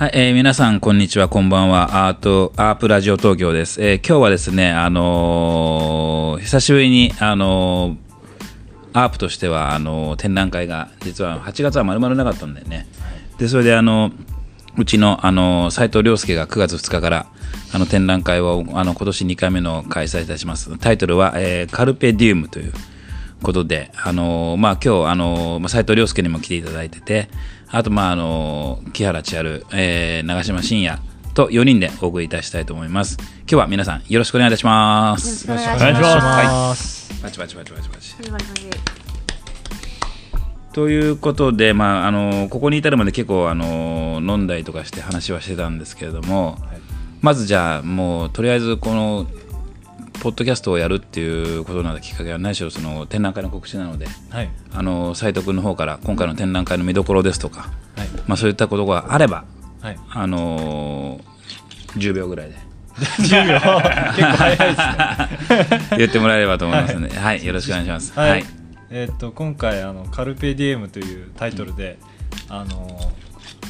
はい、えー皆さん、こんにちは、こんばんは。アート、アープラジオ東京です。えー今日はですね、あのー久しぶりに、あのアープとしては、あの展覧会が、実は8月はまるまるなかったんだよね。で、それで、あのうちの、あの斉藤亮介が9月2日から、あの、展覧会を、あの、今年2回目の開催いたします。タイトルは、えカルペディウムという、ことで、あのまあ、今日、あのまあ、斉藤亮介にも来ていただいてて、あと、まあ、あの木原千春、えー長島信也と4人でお送りいたしたいと思います。今日は皆さんよろしくお願いいたします。よろしくおお願いしまますす。パチパチパチパチパチ。パチパチパチということで、まあ、あのここに至るまで結構、あの飲んだりとかして話はしてたんですけれども、まずじゃあもうとりあえずこのポッドキャストをやるっていうことになったきっかけは何しろその展覧会の告知なのではい。あの斉藤君の方から今回の展覧会の見どころですとか、はい。まあ、そういったことがあれば、はい。あの10秒ぐらいで10秒？結構早いですね。言ってもらえればと思いますので、はい、よろしくお願いします。はい。えーっと今回あのカルペディエムというタイトルで、あの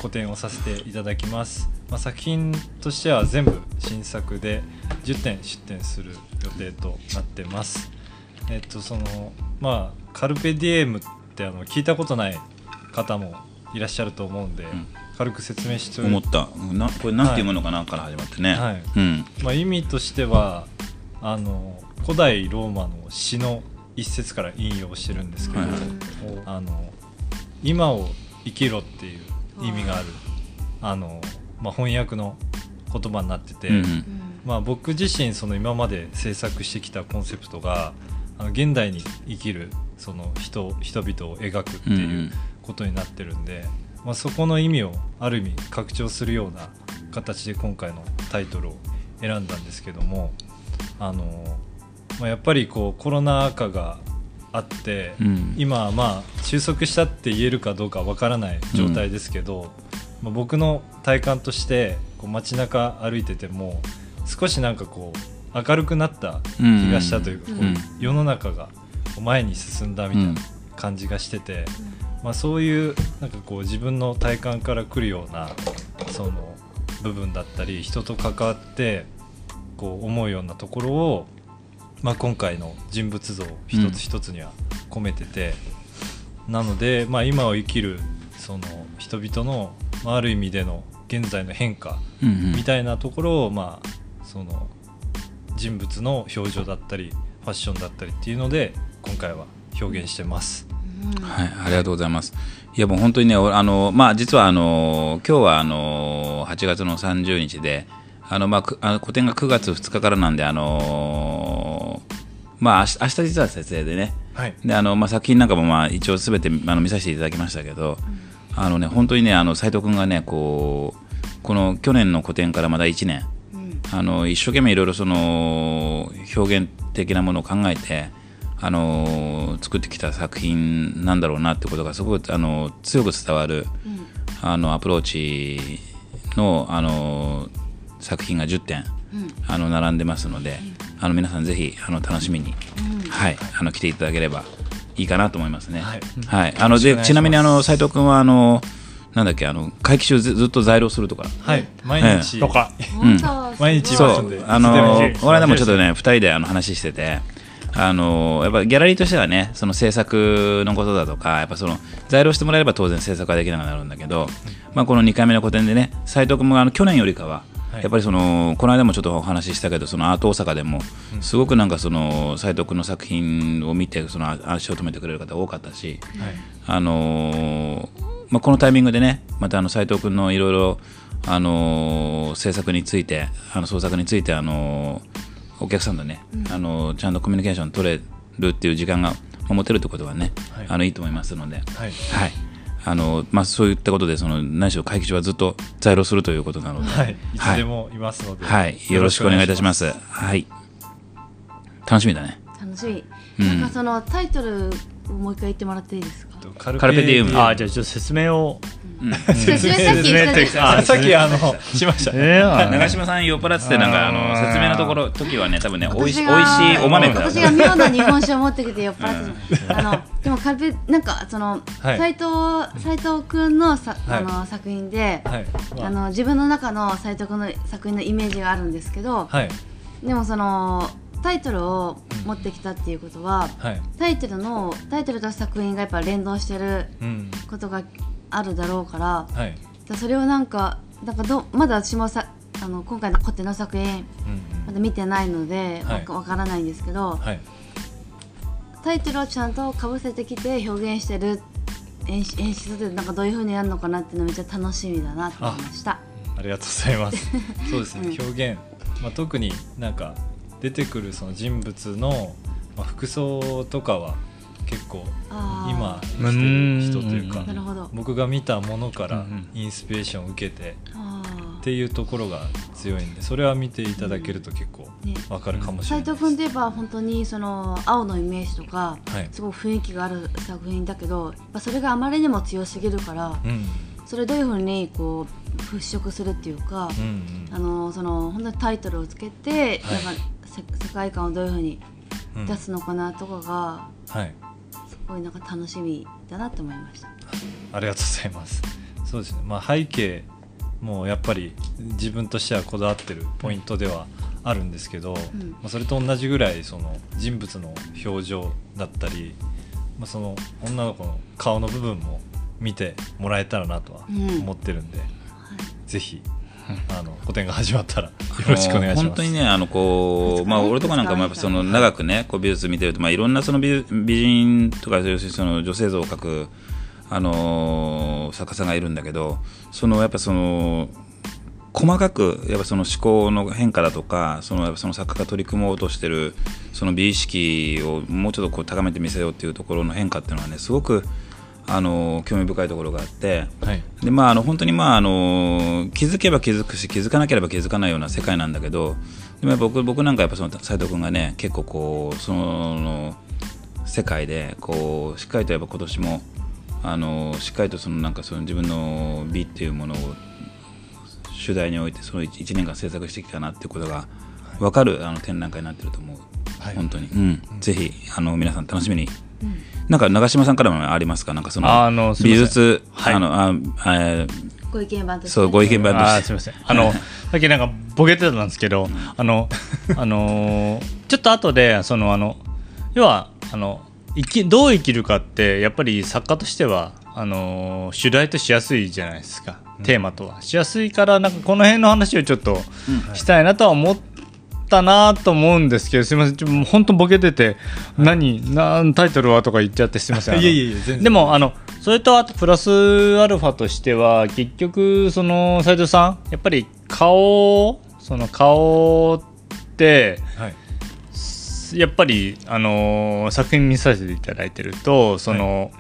個展をさせていただきます。まあ作品としては全部新作で10点出展する予定となってます。えーっとそのまあカルペディエムってあの聞いたことない方もいらっしゃると思うんで、ん。軽く説明して。思った。なこれなんていうものかなから始まってね、はい。うん。まあ、意味としてはあの古代ローマの詩の一節から引用してるんですけど、はいはい。あの今を生きろっていう意味がある。あの、まあ、翻訳の言葉になってて、うんうん。まあ、僕自身その今まで制作してきたコンセプトがあの現代に生きるその人人々を描くってうんういうんことになってるんで、まあ、そこの意味をある意味拡張するような形で今回のタイトルを選んだんですけどもあの、まあ、やっぱりこうコロナ禍があって、うん。今はまあ収束したって言えるかどうかわからない状態ですけど、まあ、僕の体感としてこう街中歩いてても少しなんかこう明るくなった気がしたというか、うん。こう世の中が前に進んだみたいな感じがしてて、まあ、そういうなんかこう自分の体感から来るようなその部分だったり人と関わってこう思うようなところを、まあ、今回の人物像一つ一つには込めてて、なので、まあ、今を生きるその人々の、まあ、ある意味での現在の変化うんうんみたいなところを、まあ、その人物の表情だったりファッションだったりっていうので今回は表現してます。はい、ありがとうございます。いやもう本当にね、俺あのまあ実はあの今日はあの8月の30日で、あのまあくあの個展が9月2日からなんであのまあ明日実は撮影でね、はい。であのまあ作品なんかもまあ一応すべてあの見させていただきましたけど、あのね本当にねあの斉藤君がねこうこの去年の個展からまだ1年。あの一生懸命いろいろその表現的なものを考えてあの作ってきた作品なんだろうなってことがすごくあの強く伝わる、あのアプローチのあの作品が10点、あの並んでますので、あの皆さんぜひあの楽しみに、はい、あの来ていただければいいかなと思いますね。はい。はい、あのでちなみにあの斉藤君はあのなんだっけあの会期中ずずっと在労するとか。はい、毎日、とかうん。毎日いそう、あのこの間もちょっとね、2人であの話してて、あのやっぱギャラリーとしてはね、その制作のことだとか、やっぱその在労してもらえれば当然制作はできなくなるんだけど、まあ、この2回目の個展でね、斉藤君もあの去年よりかは、はいやっぱりそのこの間もちょっとお話ししたけど、そのアート大阪でも、すごくなんかその斉藤君の作品を見て、その足を止めてくれる方多かったし、はい。あのーまあ、このタイミングでねまたあの斉藤君のいろいろあのー制作についてあの創作についてあのーお客さんとね、あのーちゃんとコミュニケーション取れるっていう時間が持てるってことはね、はい。あのいいと思いますので、はい。はいあのまあ、そういったことでその何しろ会期中はずっと在労するということなので、はい、い。つでもいますので、はい。よろしくお願いいたします。はい。楽しみだね。楽しみ、うん。なんかそのタイトルをもう一回言ってもらっていいですか？カルペディウム。ああじゃあちょっと説明をうん 説明さっき言ったさっきあのしました。え。ー長嶋さん酔っ払っててなんかあの説明のところ時はね多分ね美味しい美私が味しいお豆私が妙な日本酒を持ってきて酔っ払ってあのでもカルペなんかそのはい。斉藤斉藤君のさはい。あの作品であ。の自分の中の斉藤君の作品のイメージがあるんですけどはい。でもそのタイトルを持ってきたっていうことははい。タイトルのタイトルと作品がやっぱ連動してるうん。ことがあるだろうからはい。それをなんかなんかどまだ私もさあの今回のコテの作品うんまだ見てないのでわはい。からないんですけど、はい。タイトルをちゃんとかぶせてきて表現してる演出演出でなんかどういう風になるのかなっていうのめっちゃ楽しみだなと思いました。ありがとうございます。そうですね、うん。表現、まあ、特になんか出てくるその人物の、まあ、服装とかは結構今生きてる人というかうん。なるほど。僕が見たものからインスピレーションを受けてあっていうところが強いんでそれは見ていただけると結構ね。わかるかもしれ斉ないです。藤君といえば本当にその青のイメージとかはい。すごい雰囲気がある作品だけど、やっぱそれがあまりにも強すぎるから、うん。それどういう風にこう払拭するっていうか、うんうん。あのその本当にタイトルをつけて、はい。なんかせ世界観をどういう風にうん。出すのかなとかが、はいすごいなんか楽しみだなって思いました。ありがとうございます。そうですね。まあ背景もやっぱり自分としてはこだわってるポイントではあるんですけど、んまあそれと同じぐらいその人物の表情だったり、まあその女の子の顔の部分も見てもらえたらなとはうん思ってるんで、はいぜひ あの個展が始まったらよろしくお願いします。本当にねあのこうまあ俺とかなんかもやっぱその長くねこう美術見てるとまあいろんなその美美人とか要するにその女性像を描くあのー作家さんがいるんだけどそのやっぱその細かくやっぱその思考の変化だとかそのやっぱその作家が取り組もうとしてるその美意識をもうちょっとこう高めてみせようっていうところの変化っていうのはねすごくあの興味深いところがあって。はい。でまあ、あの本当に、まあ、あの気づけば気づくし気づかなければ気づかないような世界なんだけど。でも僕僕なんかやっぱその斉藤君がね結構こうその世界でこうしっかりとやっぱ今年もあのしっかりとそのなんかその自分の美っていうものを主題においてその 1, 年間制作してきたなっていうことが分かるあの展覧会になってると思う、はい。本当に、うん。ぜひあの皆さん楽しみに、なんか長嶋さんからもありますか？なんかそのあの美術、はい。あのあえーご意見番としてそうご意見番としてすみません。あのさっきなんかボケてたんですけどあのあのーちょっと後でそのあの要はあの生きどう生きるかってやっぱり作家としてはあのー主題としやすいじゃないですか、テーマとは。しやすいからなんかこの辺の話をちょっとしたいなとは思ったなと思うんですけどすみません本当ボケてて、何なんタイトルはとか言っちゃってすみません。いえいえいえ全然。でもあのそれとあとプラスアルファとしては結局その斉藤さんやっぱり顔その顔ってはい。やっぱりあのー作品見させていただいてるとその、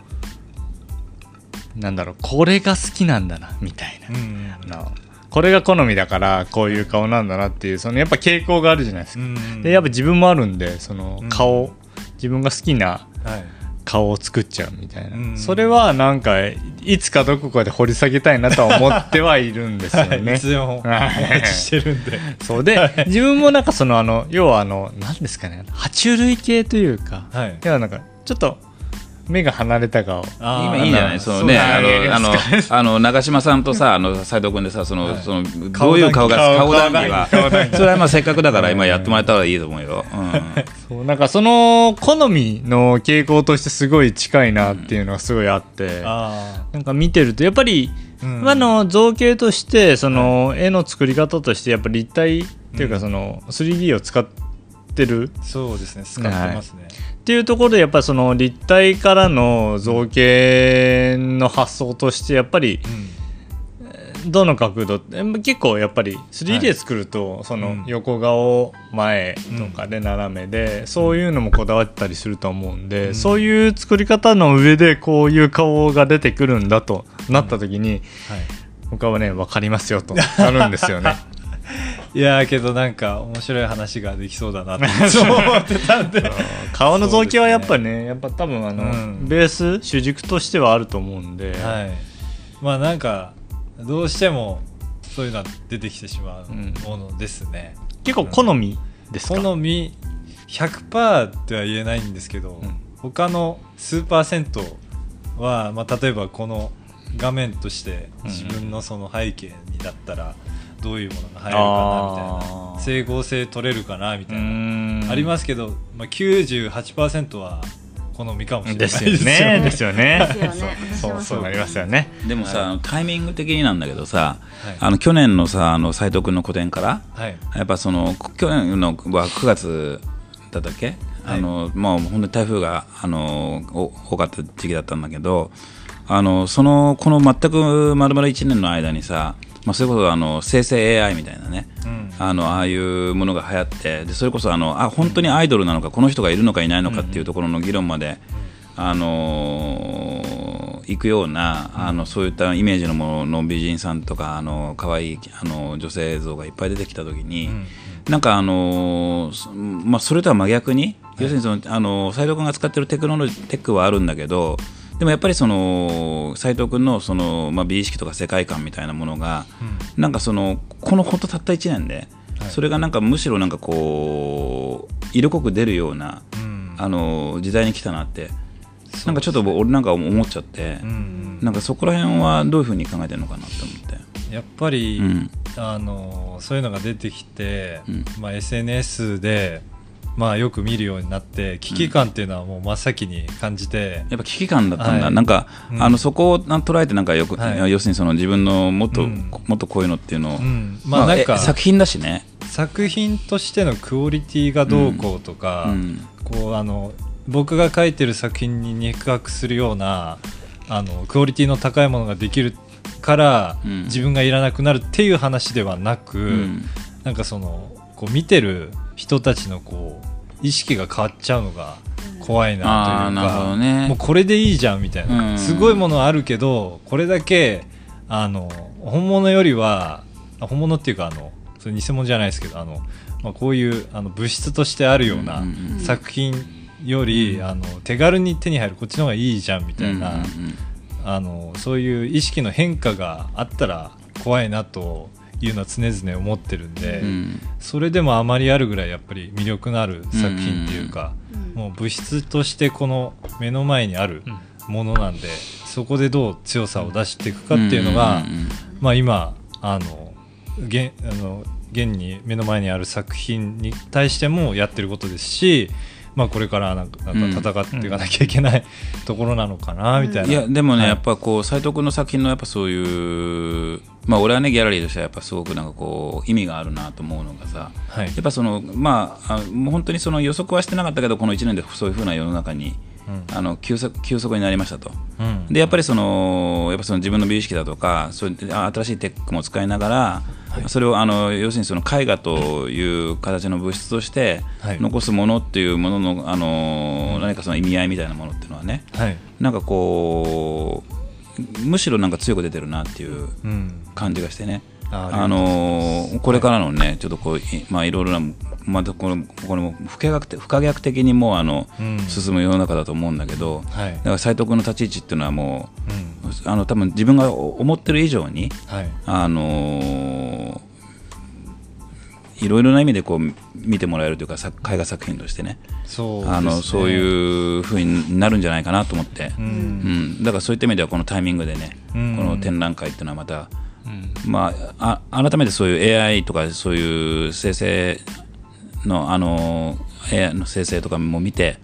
なんだろうこれが好きなんだなみたいな、うんうん。あのこれが好みだからこういう顔なんだなっていうそのやっぱ傾向があるじゃないですか、うん。でやっぱ自分もあるんでその顔、自分が好きなはい。顔を作っちゃうみたいな、うん。それはなんかいつかどこかで掘り下げたいなとは思ってはいるんですよ はいね。いつでも。お待ちしてるんで。そう。で自分もなんかそのあの要はあの何ですかね爬虫類系というか、はい。要はなんかちょっと目が離れた顔。今いいんじゃないそのねあのあのあの長嶋さんとさあの斉藤君でさその、はい。そのどういう顔が顔顔談義は。それはまあせっかくだから今やってもらえたらいいと思うよ、うん。そうなんかその好みの傾向としてすごい近いなっていうのがすごいあって、あなんか見てるとやっぱり、うん。あの造形としてその絵の作り方としてやっぱり立体っていううん。かその 3D を使ってる？あそうですね使ってますね、っていうところでやっぱりその立体からの造形の発想としてやっぱりどの角度え結構やっぱり 3D で作るとそのうん。横顔前とかで斜めでそういうのもこだわったりすると思うんでうん。そういう作り方の上でこういう顔が出てくるんだとなった時にはい。僕はね分かりますよとなるんですよね。いやーけどなんか面白い話ができそうだなって 思ってたんで。顔の造形はやっぱねやっぱ多分あの、うん。ベース主軸としてはあると思うんで、はい。まあなんかどうしてもそういうのは出てきてしまううんものですね、結構好みですか、好み100%っては言えないんですけど、うん。他の数パーセントは、まあ、例えばこの画面としてうん自分のその背景にだったらどういうものが入るかなみたいな。整合性取れるかなみたいな、ん。ありますけど、まあ、98%は好みかもしれないですよね。ですよね。ですよね。私もそうそうなりますよね。でもさ、タイミング的になんだけどさ、はい。あの去年のさあの斉藤君の個展からはい。やっぱその去年のは9月だったっけ、はい。あのもう本当に台風があのお多かった時期だったんだけどあのそのこの全く丸々1年の間にさ、まあ、それこそあの生成 AI みたいなね、うん。あのああいうものが流行ってでそれこそあのあ本当にアイドルなのかこの人がいるのかいないのかっていうところの議論まで、あのー行くようなあのそういったイメージのものの美人さんとかあの可愛いあの女性像がいっぱい出てきた時に、うん。なんかあのーそまあ、それとは真逆に、要するにそのあの斉藤君が使ってるテクノロジーテックはあるんだけどでもやっぱりその斉藤君のその、まあ、美意識とか世界観みたいなものが、なんかそのこの本当たった1年で、はい。それがなんかむしろなんかこう色濃く出るような、うん。あの時代に来たなってなんかちょっと俺なんか思っちゃって、うんなんかそこら辺はどういうふうに考えてるのかなって思って。やっぱり、うん。あのそういうのが出てきて、うん。まあ、SNS で、まあ、よく見るようになって危機感っていうのはもう真っ先に感じて、やっぱ危機感だったんだ、はい。なんか、うん。あのそこをな捉えてなんかよく、はい。要するにその自分のもっと、うん。もっとこういうのっていうのを、うん。まあなんかえ作品だしね、作品としてのクオリティがどうこうとか、うん。こうあの僕が書いてる作品に肉薄するようなあのクオリティの高いものができるから、うん。自分がいらなくなるっていう話ではなく、うん。なんかそのこう見てる人たちのこう意識が変わっちゃうのが怖いなというか、どね。もうこれでいいじゃんみたいな、うん。すごいものあるけどこれだけあの本物よりはあ本物っていうかあのそれ偽物じゃないですけどあの、まあ、こういうあの物質としてあるようなうんうんうん作品より、あの手軽に手に入るこっちの方がいいじゃんみたいな、うんうん。あのそういう意識の変化があったら怖いなというのは常々思ってるんで、うん。それでもあまりあるぐらいやっぱり魅力のある作品っていうか、うん。もう物質としてこの目の前にあるものなんで、そこでどう強さを出していくかっていうのが、まあ、今あの現あの現に目の前にある作品に対してもやってることですし、まあ、これからなんかなんか戦っていかなきゃいけない、ところなのかなみたいな。いやでもね、はい。やっぱこう斉藤君の作品のやっぱそういうまあ俺はねギャラリーとしてはやっぱすごくなんかこう意味があるなと思うのがさはい。やっぱそのまああもう本当にその予測はしてなかったけどこの1年でそういうふうな世の中にうんあの急速急速になりましたと。うん。でやっぱりそのやっぱその自分の美意識だとかそう新しいテックも使いながら、それをあの要するにその絵画という形の物質としてはい。残すものっていうもののあの何かその意味合いみたいなものっていうのはねはい。なんかこうむしろなんか強く出てるなっていううん。感じがしてね。ああのーこれからのね、ちょっとこうい、まあ、いろいろな、またこれこれも不可逆的不可逆的にもうあの、うん。進む世の中だと思うんだけど、はい。だから斉藤君の立ち位置っていうのはもうん。う、あの多分自分が思ってる以上に、はい。あのーいろいろな意味でこう見てもらえるというか、さ絵画作品としてね、そうね。あのそういうふうになるんじゃないかなと思って、ううん。んだからそういった意味ではこのタイミングでね、うん。この展覧会っていうのはまた、うん。まあ、あ改めてそういう AI とかそういう生成のあの AI の生成とかも見て、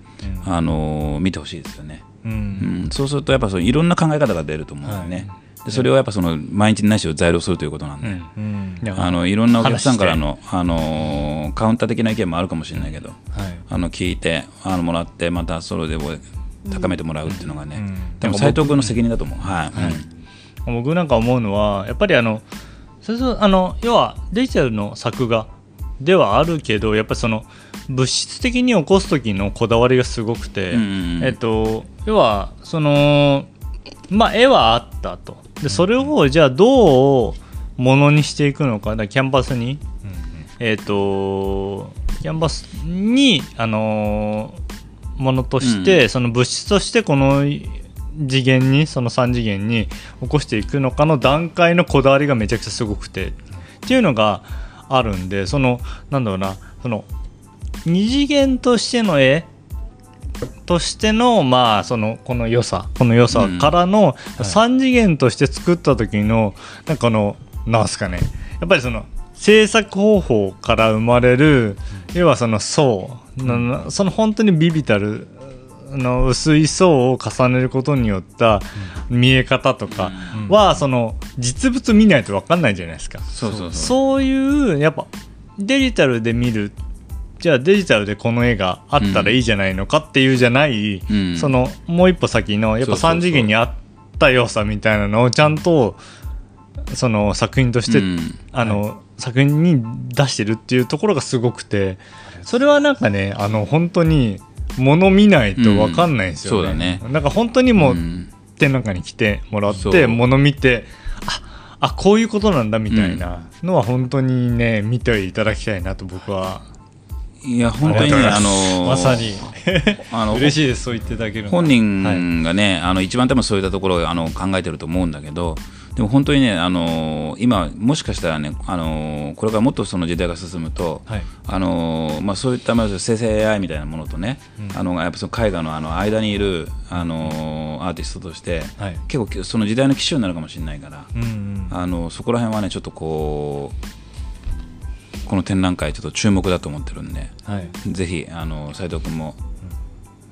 あの見てほしいですよね、ううん。ん、そうするとやっぱそういろんな考え方が出ると思うんだよね、でそれをやっぱその毎日ないしを材料するということなんで、うん。うん。いやあのいろんなお客さんからのあのカウンター的な意見もあるかもしれないけど、はい。あの聞いてあのもらってまたそれで高めてもらうっていうのがね、うん。でも斉藤君の責任だと思う、はい。うん。僕なんか思うのはやっぱりあのそれとあの要はデジタルの作画ではあるけどやっぱりその物質的に起こす時のこだわりがすごくて、うんうんうん。えっと要はそのまあ絵はあったと。でそれをじゃあどうものにしていくのかだからキャンバスにえっ、とキャンバスにあのものとして、うん。その物質としてこの次元にその3次元に起こしていくのかの段階のこだわりがめちゃくちゃすごくて。っていうのがあるんでそのなんだろうなその二次元としての絵としてのまあそのこの良さこの良さからの3次元として作った時のなんかこのなんすかねやっぱりその制作方法から生まれる要はその層なその本当にビビたるの薄い層を重ねることによった見え方とかはその実物見ないと分かんないじゃないですか。そうそうそう。そういうやっぱデジタルで見るじゃあデジタルでこの絵があったらいいじゃないのかっていうじゃない、うん。そのもう一歩先のやっぱそうそうそう。3次元にあった良さみたいなのをちゃんとその作品として、うん。あの作品に出してるっていうところがすごくてそれはなんかねあの本当に物見ないと分かんないんですよね。うんそうだね。なんか本当にもう、うん。展覧会に来てもらって物見てああこういうことなんだみたいなのは本当にね見ていただきたいなと僕は。いや本当にねあのーまさに。あの 嬉しいです。そう言っていただけるの本は。い人がね、あの一番多分そういったところをあの考えてると思うんだけどでも本当にね、あの今もしかしたらね、あのこれからもっとその時代が進むと、はい。あのまあ、そういったまあ生成 AI みたいなものとね、あのやっぱその絵画のあの間にいる、あのアーティストとして、はい。結構その時代の機種になるかもしれないから、うんうん。あのそこら辺はねちょっとこうこの展覧会ちょっと注目だと思ってるんで。はい。ぜひあの斉藤君も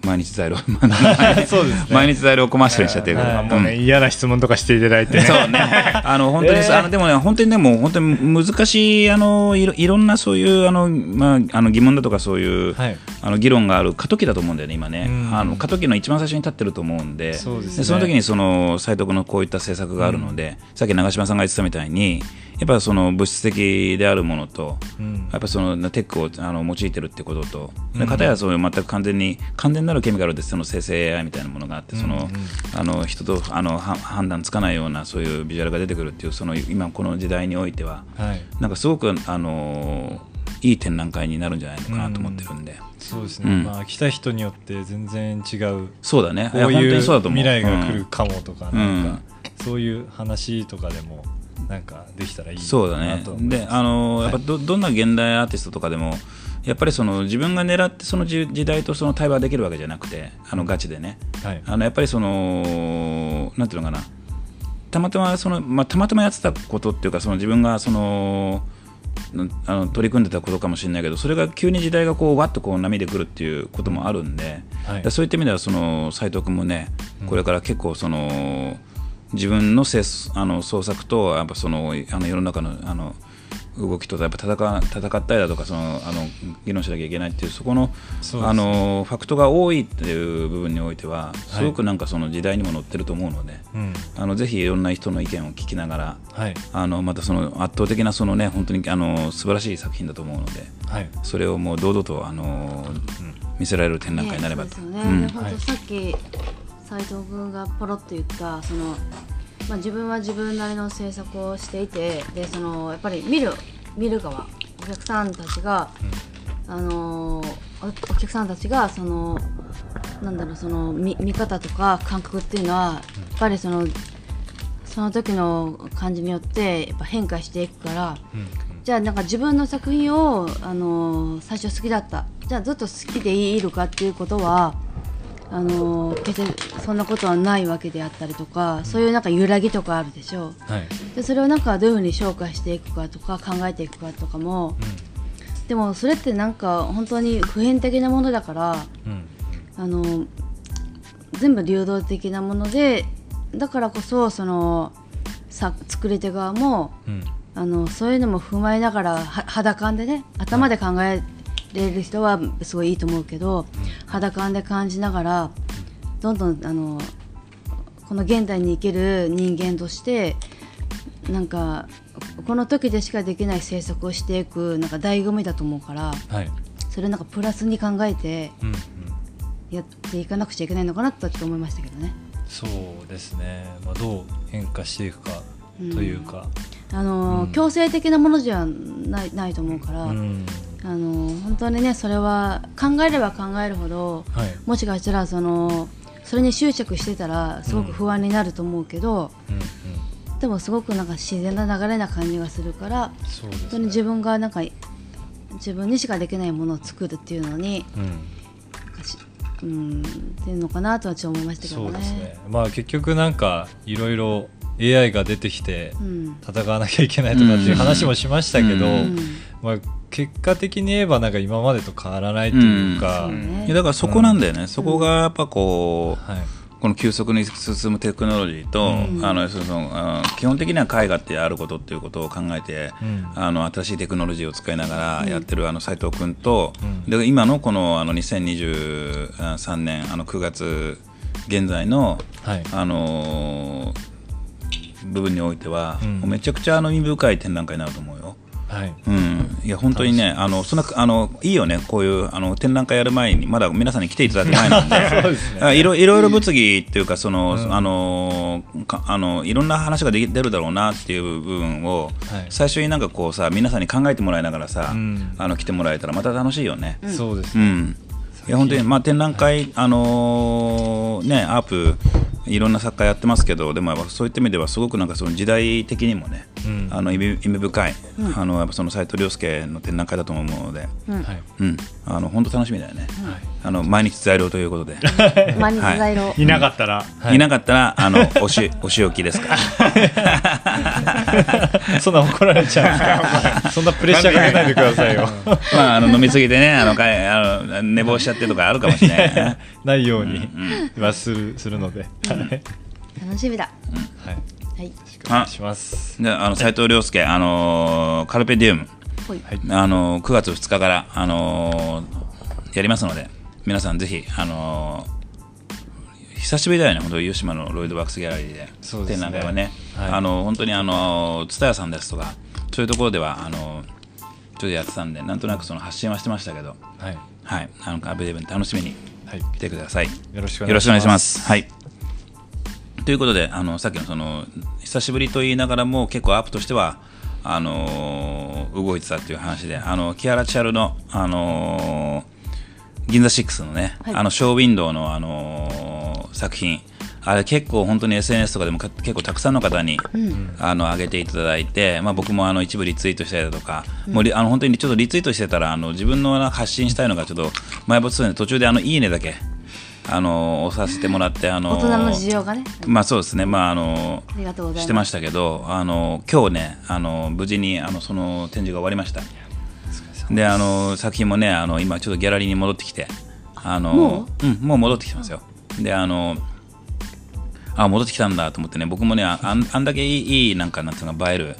毎日材料 そうですね。毎日材料コマーシャルにしちゃってるけど、はいもうね、うん嫌な質問とかしていただいて、そうね。あの本当に、あのでもね本当にでも本当に難しいあのいろいろんなそういうあのまああの疑問だとかそういう、はい。あの議論がある過渡期だと思うんだよね今ね。うん。あの過渡期の一番最初に立ってると思うんで。そうですね。その時にその斉藤君のこういった政策があるので、さっき長嶋さんが言ってたみたいにやっぱりその物質的であるものと、うん。やっぱそのテックをあの用いてるってことと、で片やそういう全く完全に完全なるケミカルでその生成 AI みたいなものがあって、そのあの人とあのは判断つかないようなそういうビジュアルが出てくるっていうその今この時代においてははい。なんかすごくあのいい展覧会になるんじゃないのかなと思ってるんで、そうですね、うん。まあ来た人によって全然違う。そうだね。こういうにそうだと思う。未来が来るかもとか、うん。なん。かそういう話とかでもなんかできたらいいなそうだね。であのはいやっぱどどんな現代アーティストとかでもやっぱりその自分が狙ってその時時代とその対話できるわけじゃなくてあのガチでね、はい。あのやっぱりそのなんていうのかな。たまたまその、まあ、たまたまやってたことっていうかその自分がそのあの取り組んでたことかもしれないけどそれが急に時代がこうわっとこう波でくるっていうこともあるんで、はい。でそういった意味ではその斉藤君もねこれから結構その自分のせあの創作とやっぱそのあの世の中のあの動きとやっぱ戦戦ったりだとかそのあの議論しなきゃいけないっていうそこのそね。あのファクトが多いっていう部分においてはすごくなんかその時代にも乗ってると思うので、うん。あのぜひいろんな人の意見を聞きながらはい。あのまたその圧倒的なそのね本当にあの素晴らしい作品だと思うのではい。それをもう堂々とあの見せられる展覧会になればと。ねそうですよね、うん。で本当さっき斉藤君がポロッと言ったその、まあ、自分は自分なりの制作をしていてでそのやっぱり見る見る側お客さんたちが、あのおお客さんたちがそのなんだろうその見見方とか感覚っていうのはやっぱりそのその時の感じによってやっぱ変化していくから。うんじゃあなんか自分の作品を、あのー最初好きだったじゃあずっと好きでいるかっていうことはあのー決してそんなことはないわけであったりとか、そういうなんか揺らぎとかあるでしょ？うはい。でそれをなんかどういうふうに消化していくかとか考えていくかとかもでもそれってなんか本当に普遍的なものだからうん。うんあの全部流動的なものでだからこそそのさ作り手側もうん。あのそういうのも踏まえながらは肌感でね頭で考えれる人はすごいいいと思うけど、肌感で感じながらどんどんあのこの現代に生きる人間としてなんかこの時でしかできない制作をしていくなんか醍醐味だと思うからはい。それをなんかプラスに考えてうんうん。やっていかなくちゃいけないのかなとちょっと思いましたけどね。そうですね、まあ、どう変化していくかというか、あのうん。強制的なものじゃないないと思うから、うんあの本当にねそれは考えれば考えるほどはい。もしかしたらそのそれに執着してたらすごく不安になると思うけど、うんうん。でもすごくなんか自然な流れな感じがするからね。本当に自分がなんか自分にしかできないものを作るっていうのにうん。うんっていうのかなとはちょっと思いましたけどね。ね。まあ結局なんかいろいろ AI が出てきてうん。戦わなきゃいけないとかっていう話もしましたけど、うんうん。まあ、結果的に言えばなんか今までと変わらないというか、そうね。いやだからそこなんだよね、そこがやっぱこう、はい。この急速に進むテクノロジーと、うん。あのそのあの基本的には絵画ってあることっていうことを考えて、うん。あの新しいテクノロジーを使いながらやってるあの斉藤君と、うん。で今のこのあの2023年あの9月現在の、はい。あのー部分においては、うん。めちゃくちゃあの意味深い展覧会になると思うよ。はい。うん、いや本当にね、あのそんなあのいいよね、こういうあの展覧会やる前に、まだ皆さんに来ていただく前なんで、そうですね。あいろいろいろ物議っていうか、その、あのかあのいろんな話ができ出るだろうなっていう部分を、はい。最初になんかこうさ、皆さんに考えてもらいながらさ、うん。あの来てもらえたら、また楽しいよね。そうですね、うん、いや本当に、まあ、展覧会、あのーね、アープ、いろんな作家やってますけど、でもやっぱそういった意味では、すごくなんかその時代的にもね、うん。あの意味意味深い、あのやっぱその斉藤亮介の展覧会だと思うので、うん。はい。うん、あの本当楽しみだよね、はいあの毎日在労ということで、毎日在労、いなかったら、はいいなかったらあのおし お仕置きですか。ら。そんな怒られちゃうんですか。そんなプレッシャーかけないでくださいよ。まあ、あの飲みすぎてねあのかいあの寝坊しちゃってとかあるかもしれない。ね。ないようにはするするので、はい楽しみだ。はい。はい。お願いします。であの斉藤亮介、あのカルペディウム。はい。あの9月2日から、あのやりますので、皆さんぜひ、あの久しぶりだよね、本当に吉島のロイドワークスギャラリーで、そうですね。展覧会はね、はい。あの本当にあの蔦屋さんですとか、そういうところではあのちょっとやってたんで、なんとなくその発信はしてましたけど、はい。はい、あのカルペディウム楽しみにはい。来てください。よろしくおよろしくお願いしまます。す。はい。ということで、あのさっきのその久しぶりと言いながらも結構アップとしてはあのー動いてたっていう話で、あのキアラチャルのあのー銀座6のね、はいあのショーウィンドウのあのー作品。あれ結構本当に SNS とかでもか結構たくさんの方に、あの上げていただいて、まあ、僕もあの一部リツイートしたりだとか、もうリあの本当にちょっとリツイートしてたらあの自分の発信したいのがちょっと埋没するんで途中であのいいねだけあの押させてもらってあの大人の事情がね。まあそうですねまああのありがとうございます。してましたけどあの今日ねあの無事にあのその展示が終わりましたであの作品もねあの今ちょっとギャラリーに戻ってきてあのもう？んもう戻ってきてますよ。であのあ戻ってきたんだと思ってね僕もねああんあんだけいいなんかなんていうのか映える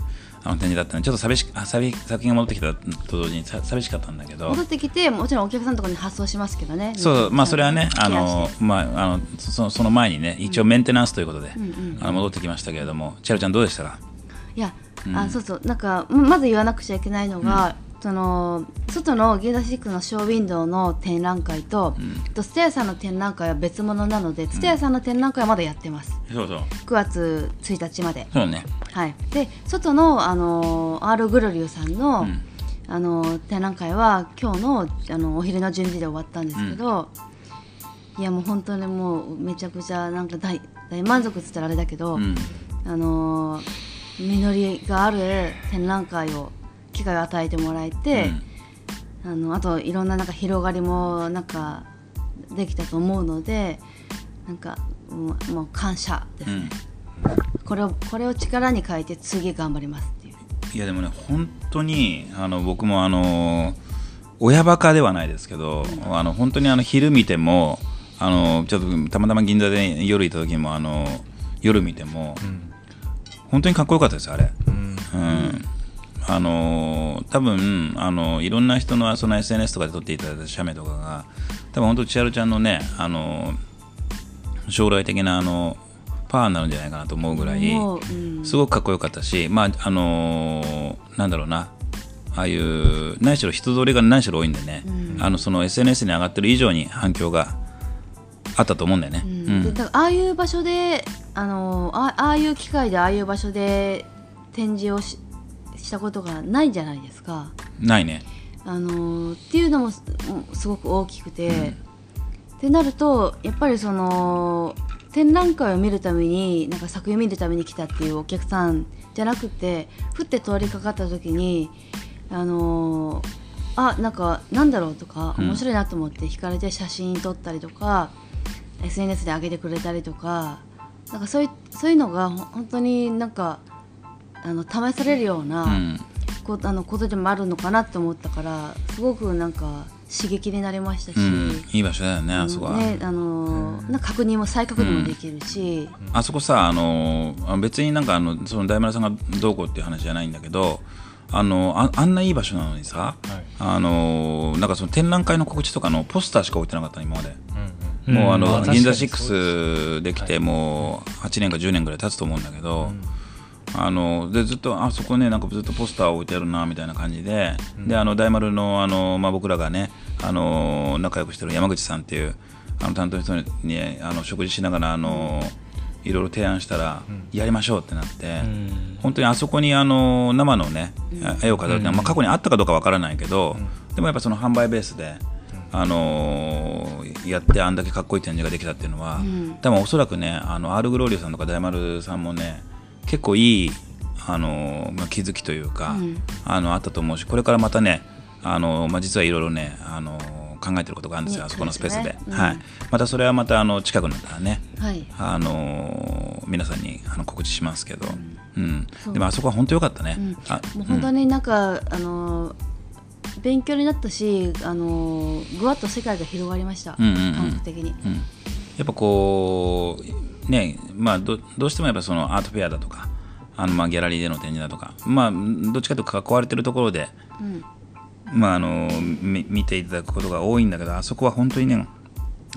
あの展示だったんでちょっと寂しあ寂作品が戻ってきたと同時にさ寂しかったんだけど。戻ってきて、もちろんお客さんのところに発送しますけどね。そう、まあ、それはね、あのまあ、あの、そその前にね、一応メンテナンスということで、んうんあの戻ってきましたけれども、チャルちゃんどうでしたか？いや、あそうそう。なんかままず言わなくちゃいけないのが、その外のギーダシックのショーウィンドウの展覧会と、と蔦屋さんの展覧会は別物なので蔦屋さんの展覧会はまだやってます。そうそう。9月1日まで。そうね。はい。で外のあのアール・グロリューさんの、うん。あの展覧会は今日のあのお昼の準備で終わったんですけど、いやもう本当にもうめちゃくちゃなんか大大満足って言ったらあれだけど、うん。あの実りがある展覧会を機会を与えてもらえて、あのあといろんななんか広がりもなんかできたと思うのでなんかもうもう感謝ですね、うん。これをこれを力に変えて次頑張りますっていういや、でもね、本当に、あの、僕も、あの。親バカではないですけど、あの、本当に、あの、昼見ても。あの、ちょっと、たまたま銀座で夜行った時も、あの。夜見ても、本当にかっこよかったです、あれ。うんうんあのー多分あのいろんな人のその SNS とかで撮っていただいた写メとかが多分本当千春ちゃんのねあのー将来的なあのパワーになるんじゃないかなと思うぐらいすごくかっこよかったしまああのーなんだろうな。ああいう何しろ人通りが何しろ多いんでね、あのその SNS に上がってる以上に反響があったと思うんだよね。ううん。んでだからああいう場所であのあああいう機会でああいう場所で展示をししたことがないじゃないですか。ないね。あのっていうのもすすごく大きくて、ってなるとやっぱりその展覧会を見るためになんか作品を見るために来たっていうお客さんじゃなくてふって通りかかった時にあのーあなんかなんだろうとかうん面白いなと思って惹かれて写真撮ったりとか、SNS で上げてくれたりとかなんかそういうそういうのがほ本当になんかあの試されるような、うん。こあのことでもあるのかなって思ったからすごくなんか刺激になりましたし、うん、いい場所だよねあそこは、ねあのな確認も再確認もできるし、あそこさあのあ別になんかあのその大丸さんがどうこうっていう話じゃないんだけどあのああんないい場所なのにさ、はい。あのなんかその展覧会の告知とかのポスターしか置いてなかったの今まで、うんうん。もうあの、銀座そうです6できてもう8年か10年ぐらい経つと思うんだけど、あのでずっとあそこねなんかずっとポスター置いてあるなみたいな感じで,、であの大丸のあの、まあ、僕らがねあの仲良くしてる山口さんっていうあの担当の人にあの食事しながらあの、いろいろ提案したら、やりましょうってなって、本当にあそこにあの生のね、絵を飾るってのは、まあ、過去にあったかどうかわからないけど、でもやっぱその販売ベースで。あのーやってあんだけかっこいい展示ができたっていうのは、多分おそらくねあのアール・グローリオさんとか大丸さんもね結構いい、あのーまあ、気づきというか、あのあったと思うしこれからまたね、あのーまあ、実はいろいろね、あのー考えてることがあるんですよ、ねあそこのスペースで、そうですねはい、またそれはまたあの近くになったらね、はい。あのー皆さんにあの告知しますけど、うん。そう。でもあそこは本当良かったね、うん。あもう本当になんか、あの勉強になったし、あのぐわっと世界が広がりました、うんうんうん。感覚的に。うん、やっぱこうねまあどどうしてもやっぱそのアートフェアだとかあのまあギャラリーでの展示だとかまあどっちかというと囲われてるところで、うん。まああのみ見ていただくことが多いんだけどあそこは本当にね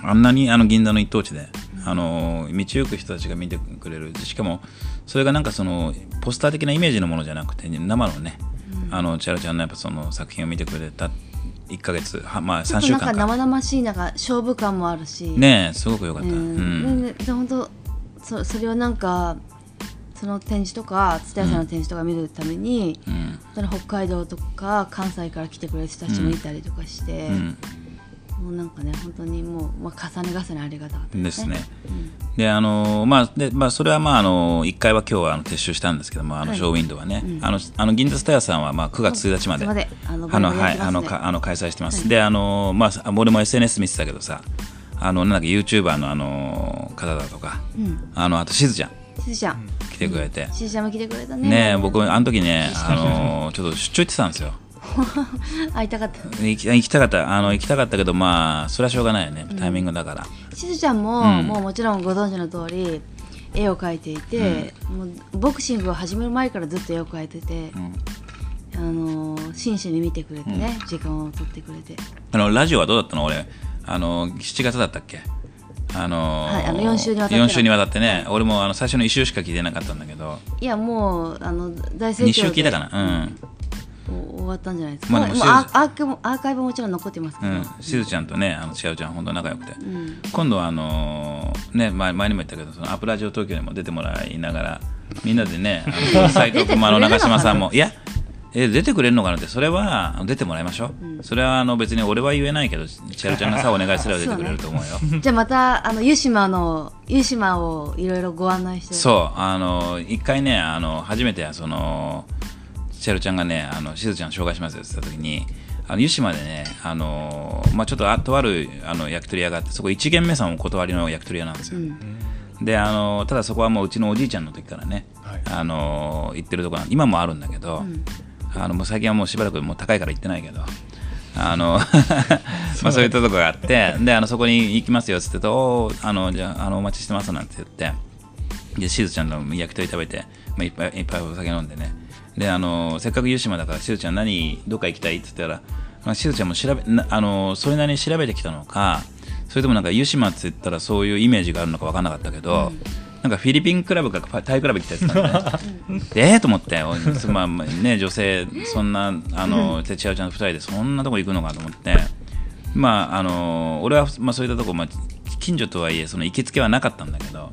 あんなにあの銀座の一等地で、あの道行く人たちが見てくれるしかもそれがなんかそのポスター的なイメージのものじゃなくて生のね、あのチャラちゃんのやっぱその作品を見てくれた1ヶ月はまあ3ちょっとなんか週間か生々しいなんか勝負感もあるし、ねえすごく良かった、ううん。んでで本当そそれをなんかその展示とか蔦屋さんの展示とか見るために、うん。北海道とか関西から来てくれる人たちもいたりとかして、うんもうなんかね本当にもう、まあ、重ね重ねありがたかったですね。うん。であのまあでまあ、それは、まあ、あの1階は今日はあの撤収したんですけどもあのはい。ショーウィンドウはね、うん。あのあの銀座スタヤさんは、まあ、9月1日まで。まであのあの、ボリュームはい、あのかあの開催してます、はい。であの、まあ、俺も SNS 見てたけどさあのなんだっけ YouTuber のあの方だとか。うん。あのあとしずちゃん。しずちゃん。来てくれて、しずちゃんも来てくれたね。ねえ僕あの時ねあのちょっと出張行ってたんですよ 会いたかった。行き行きたかった。あの行きたかったけどまあそれはしょうがないよね。タイミングだから、しずちゃんも、うん。もうもちろんご存知の通り絵を描いていて、もうボクシングを始める前からずっと絵を描いてて、うん。あの真摯に見てくれてね、時間を取ってくれて。あのラジオはどうだったの？俺。あの7月だったっけ？あのはいあの4週にわたって4週にわたってね、俺もあの最初の1週しか聞いてなかったんだけど。いやもうあの大盛2況で週聞いたかな？うん。お終わったんじゃないですか、まあでもアーカイブアーカイブもちろん残ってますけど、うん、しずちゃんとね、あのしあうちゃん、本当仲良くて、ん。今度はあのーね前、前にも言ったけど、そのアップラジオ東京にも出てもらいながら、みんなでね、あの斉藤君もあの長嶋さんも、いや、え出てくれるのかなって、それは出てもらいましょう、それはあの別に俺は言えないけど、ちあるちゃんがさ、お願いすれば出てくれると思うよ。じゃあまたあの湯島の湯島をいろいろご案内して。そう、あの一回ね、あの初めてそのチェルちゃんがね、あのしずちゃん紹介しますよって言った時に、あの湯島でね、あのまあちょっとあとあるあの焼き鳥屋があって、そこ一軒目さんお断りの焼き鳥屋なんですよ。であのただそこはもううちのおじいちゃんの時からね、はいあの行ってるところなん今もあるんだけど、あのもう最近はもうしばらくもう高いから行ってないけど。あの まあそういったとこがあってであのそこに行きますよっつってとあのじゃああのお待ちしてますなんて言ってでしずちゃんの焼き鳥食べて、まあ、いっぱいいっぱいお酒飲んでねであのせっかく湯島だからしずちゃん何どっか行きたいって言ったら、まあ、しずちゃんも調べなあのそれなりに調べてきたのかそれともなんか湯島って言ったらそういうイメージがあるのか分からなかったけど、なんかフィリピンクラブかタイクラブ行きたいって言ったんで、ええと思って、まあまあね、女性、そんな、あの、てちちゃんと2人でそんなとこ行くのかと思って、まあ、あの、俺は、まあ、そういったとこ、まあ、近所とはいえ、その行きつけはなかったんだけど、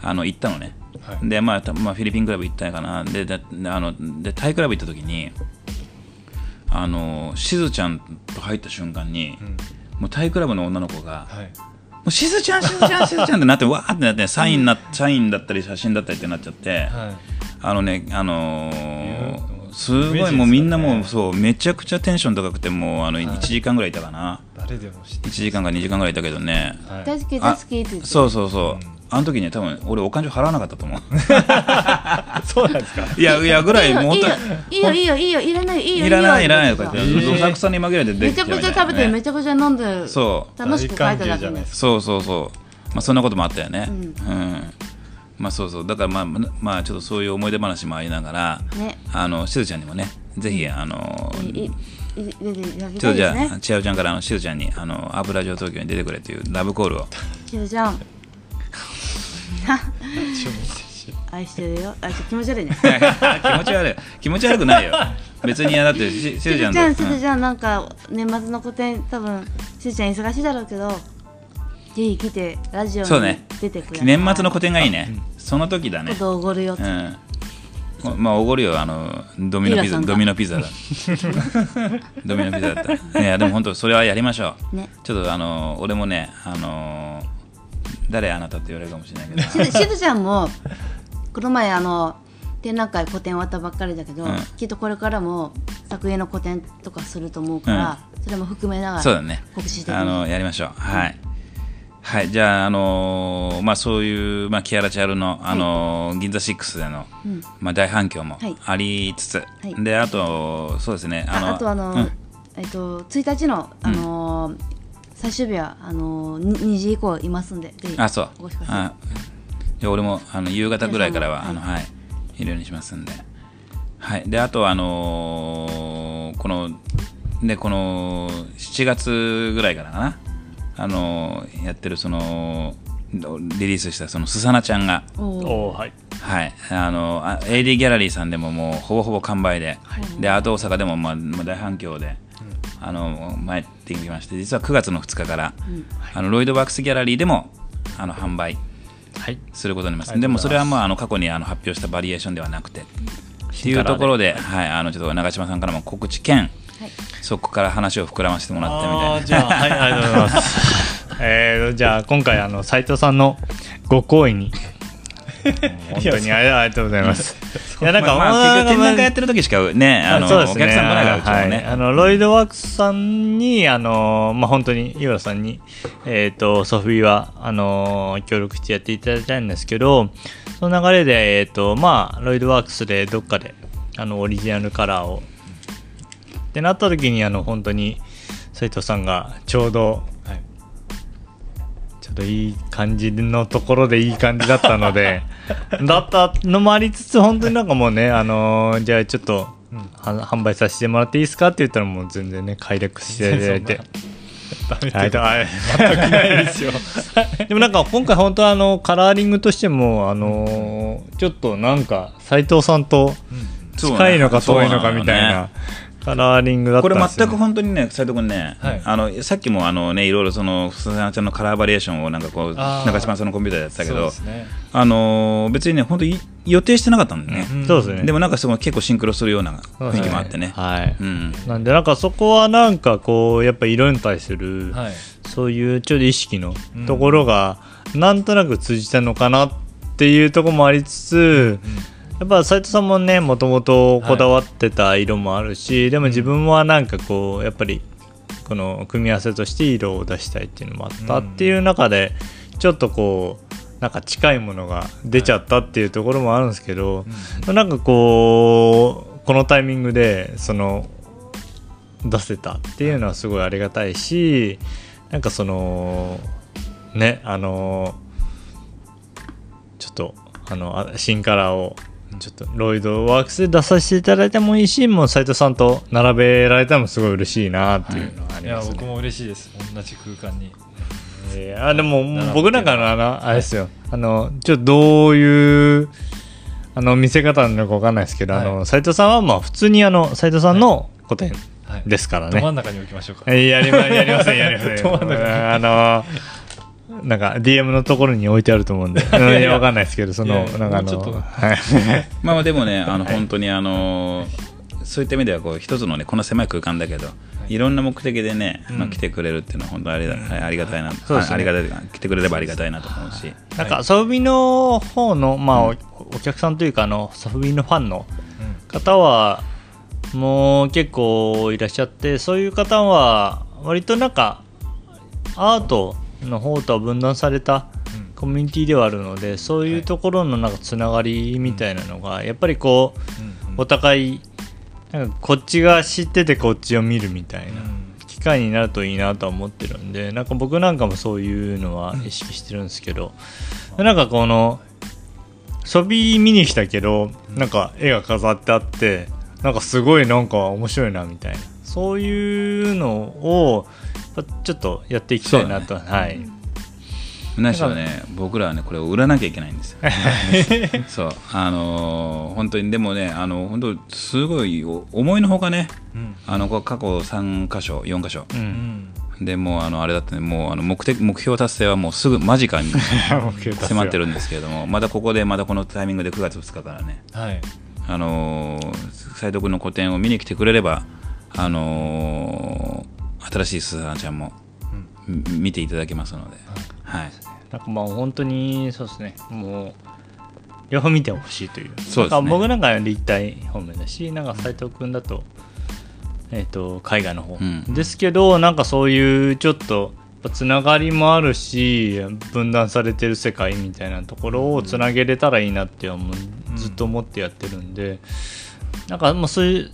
あの、行ったのね。はい。で、まあ、たまあ、フィリピンクラブ行ったかな。で、であのでタイクラブ行った時に、あの、しずちゃんと入った瞬間に、もうタイクラブの女の子が、はい。うしずちゃんしずちゃんしずちゃんって なってわーってなってサインなサインだったり写真だったりってなっちゃって、はい。あのねあのーうんすごいもうみんなもうそうめちゃくちゃテンション高くてもうあの1時間ぐらいいたかな。誰でも知って1時間か2時間ぐらいいたけどね。はい。大好きあ大好きって言ってそうそうそう、うんあの時ね多分俺お金払わなかったと思う。そうなんですか？いやいやぐらいもういいよいいよいいよいいよいらないいいよいらないいらないととか言ってどさくさに紛れて出めちゃくちゃ食べてめちちゃくちゃ飲んでそう。楽しく書いたじゃないです。そうそうそう。まあそんなこともあったよね。ううん。ん、まあそうそう。だからまあまあちょっとそういう思い出話もありながらね。あのしずちゃんにもねぜひあのちょっとじゃたいですねあ千代ちゃんからあのしずちゃんにあのアブラジオ東京に出てくれというラブコールをしずちゃん 愛してるよ。あ気持ち悪いね。気持ち悪い。気持ち悪くないよ。別にいやだってしし しずちゃんずちゃんちゃんなんか年末の個展多分しずちゃん忙しいだろうけどぜひ来てラジオにそうね。出てくれうん年末の個展がいいね。その時だね。ことおごるよって。うん。まあおごるよ。あのドミノピザ。ドミノピザだ。ドミノピザだった。いやでも本当それはやりましょう。ね。ちょっとあの俺もねあの誰あなたって言われるかもしれないけど。しずちゃんもこの前あの展覧会個展終わったばっかりだけど、うん。きっとこれからも作品の個展とかすると思うから、それも含めながらそうだね。告知してあのやりましょう。はい。はい。じゃああのーまあそういうまあキアラチャルのあのー銀座6でのうん。まあ大反響もはい。ありつつ。はい。であとそうですね。ああとあの、うん。えっと1日のあのー最終日はあのー、2時以降いますんでぜひあそう。お越しください。俺もあの夕方ぐらいからはあのはいいるようにしますんで。はい。であとあのーこのでこの7月ぐらいからかな。あのーやってるそのリリースしたそのすさなちゃんが。はい。はい、あのあ AD ギャラリーさんでももうほぼほぼ完売で、であと大阪でもまあまあ大反響で、あの前ってきまして実は9月の2日から、あのロイドワークスギャラリーでもあの販売はい。することになります。ありがとうございます。でもそれはまああの過去にあの発表したバリエーションではなくてっていうところで、はい、あのちょっと長嶋さんからも告知兼はい。そこから話を膨らませてもらってみたいな。じゃあはいありがとうございます。えー、じゃあ今回あの斉藤さんのご好意に 本当にありがとうございます。いやなんか、まあまあ、結局展覧会やっってる時しかねあのね。お客さん来ないからうちもはい。ね、あのロイドワークスさんにあの、まあ、本当に井浦さんに、えー、とソフィーはあの協力してやっていただきたいんですけどその流れで、えーとまあ、ロイドワークスでどっかであのオリジナルカラーをってなった時にあの本当に斉藤さんがちょうどょっといい感じのところでいい感じだったので だったのもありつつ本当になんかもうねあのーじゃあちょっと、うん。は販売させてもらっていいですかって言ったらもう全然ね快諾していただいて。でもなんか今回本当はあのカラーリングとしてもあのーちょっとなんか斉藤さんと近いのか遠いのかみたいなカラーリングだったこれんですよ。全く本当にね斉藤君ね、はい。あのさっきもあのねいろいろそのすさなちゃんのカラーバリエーションをなんかこう中島さんのコンピューターでやってたけど、ね。あのー別にね本当に予定してなかったんだよね、うん。そうですね。でもなんかその結構シンクロするような雰囲気もあってね、はい、うん、なんでなんかそこはなんかこうやっぱ色に対する、はい。そういうちょっと意識のところがなんとなく通じたのかなっていうところもありつつ、やっぱ斉藤さんもねもともとこだわってた色もあるし、でも自分はなんかこうやっぱりこの組み合わせとして色を出したいっていうのもあったっていう中で、ちょっとこうなんか近いものが出ちゃったっていうところもあるんですけど、なんかこうこのタイミングでその出せたっていうのはすごいありがたいしなんかそのねあのちょっとあのあ新カラーをちょっとロイドワークスで出させていただいてもいいしもう斉藤さんと並べられたのもすごい嬉しいなっていうのはあいりますね、や僕も嬉しいです。同じ空間に。えーあでも僕なんかのあのあれですよ。あのちょっとどういうあの見せ方なのかわかんないですけど、あの斉藤さんはまあ普通にあの斉藤さんの個展はいですからね、ど真ん中に置きましょうか。えーやりまやりませんやりません。あのなんか DM のところに置いてあると思うんで、うんいやわかんないですけど、そのなんかあの、まあまあでもねあの本当にあのそういった意味ではこう一つのねこの狭い空間だけど、い、ろんな目的でね、まあ、来てくれるっていうのは本当あり,、ありがたいな、ね。ありがたい来てくれればありがたいなと思うし、なんか遊びの方の、まあ、おお客さんというかあの遊びのファンの方はもう結構いらっしゃってそういう方は割となんかアートの方とは分断されたうん。コミュニティではあるのでそういうところのなんかつながりみたいなのがやっぱりこううんお互いなんかこっちが知っててこっちを見るみたいな機会になるといいなとは思ってるんでなんか僕なんかもそういうのは意識してるんですけどなんかこの遊び見に来たけどなんか絵が飾ってあってなんかすごいなんか面白いなみたいなそういうのをちょっとやっていきたいなと、はい、何しろね僕らはねこれを売らなきゃいけないんですよ。そう。あのー本当にでもねあの本当すごいお思いのほかねうん。あの過去3箇所4箇所。ううん。んでもうあのあれだってねもうあの目的目標達成はもうすぐ間近に 迫ってるるんですけれどもまたここでまたこのタイミングで9月2日からねはい。あのー斉藤君の個展を見に来てくれればあのー新しいスーハンちゃんもみ見ていただけますので、はい、なんかまあ本当にそうですね。もう両方見てほしいという。そうですね。僕なんかは立体方面だしなんか斉藤君だと,、えー、と絵画の方、うん。ですけどなんかそういうちょっとつながりもあるし分断されてる世界みたいなところをつなげれたらいいなって思うずっと思ってやってるんで、なんかもうそういう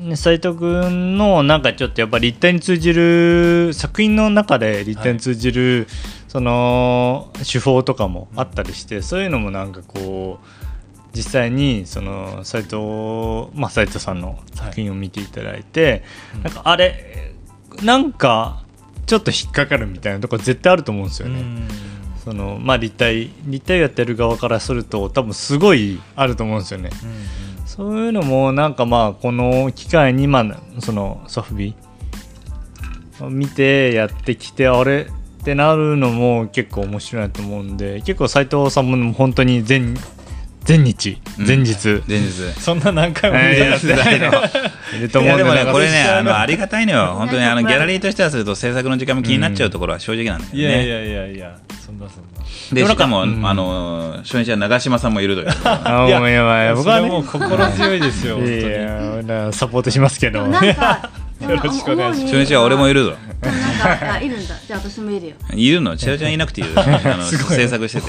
ね、斉藤君のなんかちょっとやっぱり立体に通じる作品の中で立体に通じる、その手法とかもあったりして、そういうのもなんかこう実際にその斉藤、まあ、斉藤さんの作品を見ていただいて、うんなんかあれなんかちょっと引っかかるみたいなとこ絶対あると思うんですよね。そのまあ、立体立体をやってる側からすると多分すごいあると思うんですよね。そういうのもなんかまあこの機会に今のそのソフビ見てやってきてあれってなるのも結構面白いと思うんで結構斎藤さんも本当に全全日うん。前日、前日。そんな何回も見たーいの？いるといやでもね思うんでなんかこれねあのありがたいのよ。本当にあのギャラリーとしてはすると制作の時間も気になっちゃうところは正直なんだよね。いやいやいやいやそんなそんな。でしかも、うん。あの初日は長嶋さんもいるという。やもうやばい僕はもう心強いですよ 本当にいやいやだからサポートしますけど。なんかよろしくお願いします。初日は俺もいるぞいるんだじゃあ私もいるよいるの千代ちゃんいなくていいよあのすごい制作してて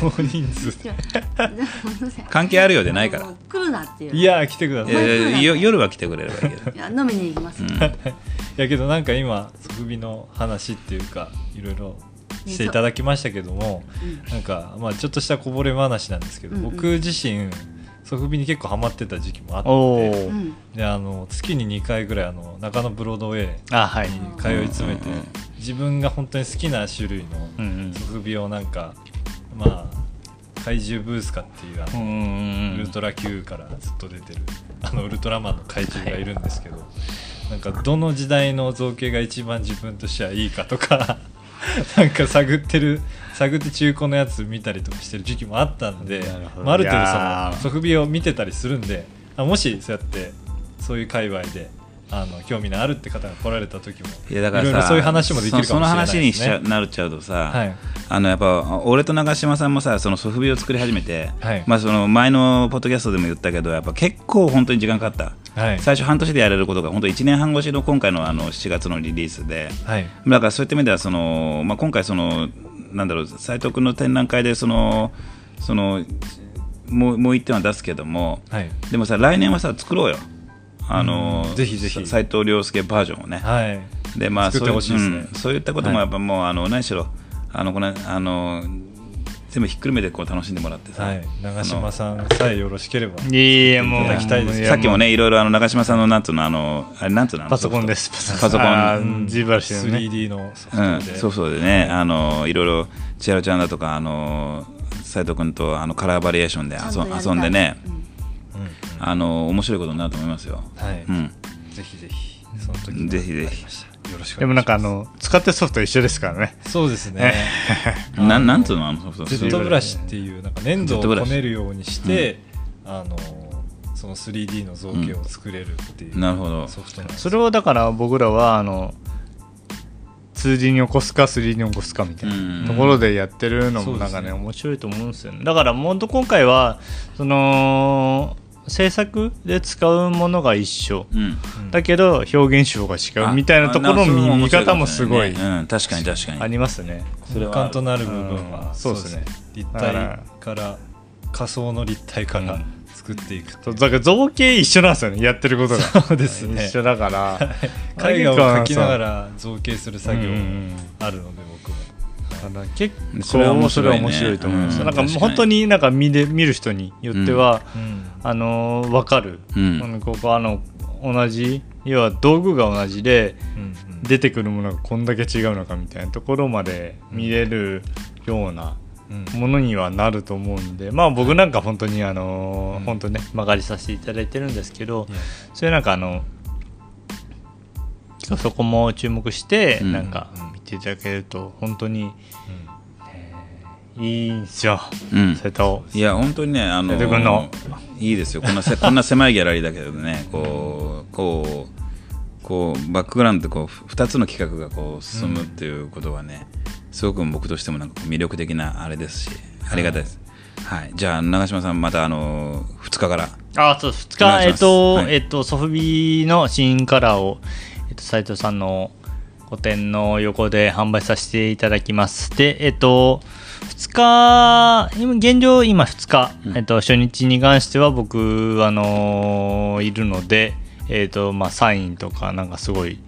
関係あるようでないから来るなっていういや来てください夜は来てくれればいいけどいや飲みに行きます、やけどなんか今即備の話っていうかいろいろしていただきましたけどもなんかまあちょっとしたこぼれ話なんですけど、僕自身即備に結構ハマってた時期もあおってであの月に2回ぐらいあの中野ブロードウェイあはい。に通い詰めて、うんうんうん。自分が本当に好きな種類のうんうん。即備をなんかまあ怪獣ブースカっていうあの、うんうんウルトラ Q からずっと出てるあのウルトラマンの怪獣がいるんですけど、なんかどの時代の造形が一番自分としてはいいかとか なんか探ってる探って中古のやつ見たりとかしてる時期もあったんでまあ、ある程度その即備を見てたりするんであもしそうやってそういう界隈であの興味のあるって方が来られた時もいやだからさそういう話もできるかもしれないそその話にしちゃなっちゃうとさ、はい。あのやっぱ俺と長嶋さんもさそのソフビを作り始めて、はい。まあその前のポッドキャストでも言ったけどやっぱ結構本当に時間かかった、はい。最初半年でやれることが本当1年半越しの今回のあの7月のリリースではい。だからそういった意味ではその、まあ、今回そのなんだろう斉藤君の展覧会でそのそのもうもう一点は出すけどもはい。でもさ来年はさ作ろうよあのうんぜひぜひ。斉藤亮介バージョンをね、はい。でまあ作ってほしいね。そううんそういったこともやっぱもう、あの何しろあのこのあの全部ひっくるめてこう楽しんでもらってさ、はい、長嶋さんさえよろしければ。いやもうきたいです。やさっきもねいろいろあの長嶋さんのなんつうのあのあれなんつうのあのパソコンです。パソコン。ジーバルしてるね。3D のソフうん、トで。そうそうでね、あのいろいろ千春ちゃんだとかあの斉藤君とあのカラーバリエーションで遊んでね、うんうんあの面白いことになると思いますよ。はい、うん、ぜひぜひ、その時にぜひぜひ。よろしくでもなんかあの使ってるソフト一緒ですからね。そうですね。ななんつうのあのソフト？ジェットブラシっていうなんか粘土をこねるようにして、あのその 3D の造形を作れるっていう、なるほど。ソフトそれをだから僕らはあの 2D に起こすか 3D に起こすかみたいうんなところでやってるのもなんかね。面白いと思うんですよね。だからもっと今回はその制作で使うものが一緒。うん。だけど表現手法が違うみたいなところの見見方もすごいうん、確かに確かに。ありますね。それ根は幹となる部分は、うん。そうですね。立体から仮想の立体からうん作っていく。そうだから造形一緒なんですよね。やってることが。そうですね。一緒だから。絵画を描きながらら造形する作業もあるので僕も結それは構面白いね。それは面白いと思います、うん。なんか本当になんか見で見る人によっては、うん。あのー分かる、ここあの同じ要は道具が同じで出てくるものがこんだけ違うのかみたいなところまで見れるようなうん。ものにはなると思うんでまあ僕なんか本当にあのん。本当ね曲がりさせていただいてるんですけど、それなんかあのそこも注目してうん。なんか見ていただけると本当にうんいいんですよ、うん。それといや本当にねあのいいですよ。こんなせ こんな狭いギャラリーだけどねこうこうこうバックグラウンドでこう2つの企画がこう進むっていうことはね、すごく僕としてもなんか魅力的なあれですしありがたいです、はい、じゃあ長嶋さんまたあの2日から。あそう2日えっ、と、はい。えっ、とソフビの新カラーを、えっと斉藤さんの個展の横で販売させていただきます。でえっ、と2日今現状今2日、うん。えっと初日に関しては僕あのーいるのでえっ、とまあサインとかなんかすごい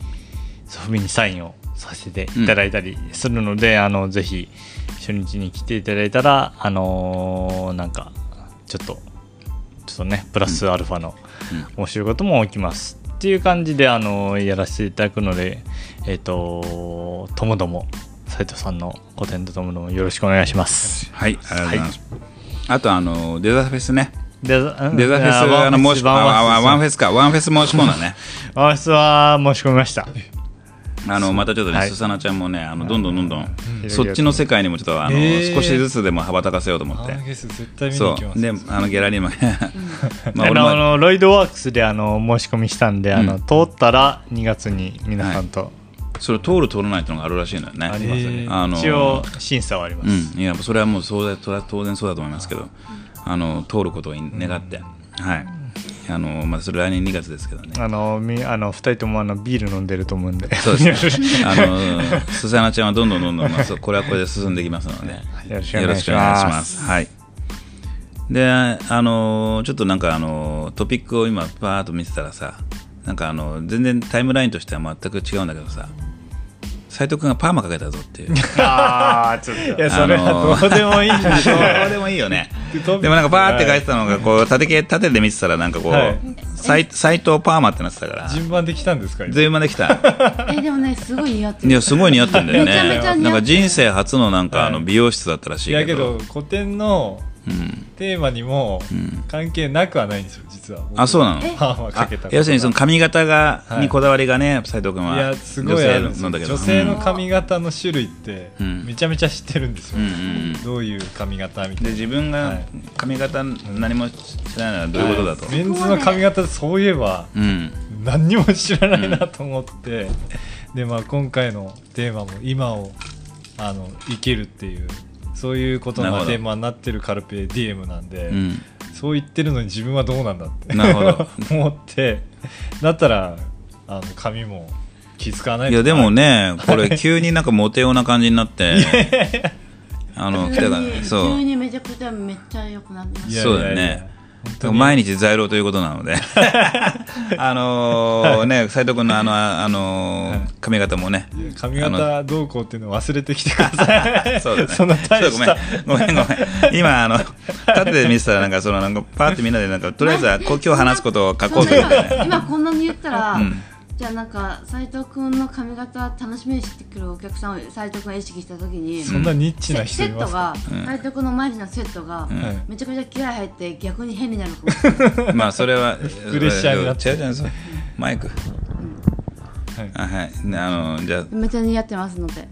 ソフビにサインをさせていただいたりするので、あのぜひ初日に来ていただいたらあのーなんかちょっとちょっとねプラスアルファの面白いことも起きます、っていう感じであのやらせていただくのでえっ、とともども斉藤さんの個展とともどもよろしくお願いします。はいありがとうございます、あとあのデザフェスね。デザデザフェスあの申し込ワンフェススかワンフェス申し込んだね。ワンフェスは申し込みました。あのまたちょっとね、はい。すさなちゃんもねあのどんどんどんどん、ん。そっちの世界にもちょっとあの、えー。少しずつでも羽ばたかせようと思って。そう。であのギャラリーも まああ俺あのロイドワークスであの申し込みしたんで、あのうん。通ったら2月に皆さんとそれ通る通らないっていうのがあるらしいのよね。ありますね、えーあの一応審査はあります、うん、いやそれはもうそうだそれは当然そうだと思いますけど、あの通ることを願って、はい。あのまあ、それ来年2月ですけどね。あのみあの2人ともあのビール飲んでると思うんで。そうですね。あのすさなちゃんはどんどんどんどん、まあ、これはこれで進んでいきますので。よろしくお願いしまます。すはい。であのちょっとなんかあのトピックを今パーッと見てたらさなんかあの全然タイムラインとしては全く違うんだけどさ斉藤君がパーマかけたぞっていう。ああちょっと。いやそれはどうでもいいんでしょ どうでもいいよね。でもなんかパーって書いてたのがこう縦系縦で見てたらなんかこう、はい。斎斎藤パーマってなってたから。順番できたんですか今？全員まで来た。えでもねすごい似合ってる。いやすごい似合ってんだよね。めちゃめちゃ似合ってる。なんか人生初のなんかあのはい美容室だったらしいいやけけどど古典のうんテーマにもん。関係なくはないんですよ実は。あそうなの？要するにその髪型が、はい。にこだわりがね斉藤君はいやすごいあるんだけど。女性の髪型の種類ってうん。めちゃめちゃ知ってるんですよ、どういう髪型みたいな。で自分がはい。髪型何も知らないのはどういうことだと、メンズの髪型そういえばうん。何にも知らないなと思って、でまあ今回のテーマも今をあの生きるっていうそういうことなるほど。がテーマになってるカルペディエムなんで、うん。そう言ってるのに自分はどうなんだってなるほど。思ってだったらあの髪も気づかないといやでもねこれ 急になんかモテような感じになってあの来たから急にそう。急にめちゃくちゃめっちゃ良くなってそうだよねいやいや。本当に毎日在労ということなので。あのーね斉藤君のあの、あのー髪型もね。髪型どうこうっていうのを忘れてきてください。そうだね。そんな大した。ごめんごめんごめん。今あの縦で見てたらなんかそのなんかパーってみんなでなんかとりあえずは今日話すことを書こうといな今今こんなに言ったら、うんじゃあなんか斉藤君の髪型楽しみにしてくるお客さんを斉藤君が意識した時に、そんなニッチなセ人セットがいますか、うん。斉藤君の毎日のセットが、めちゃくちゃ気合入って逆に変になるかもしれないまあそれはプレッシャーになって。違う違うそうマイク。はい。あはい。ねあのじゃあ。めっちゃ似合ってますので。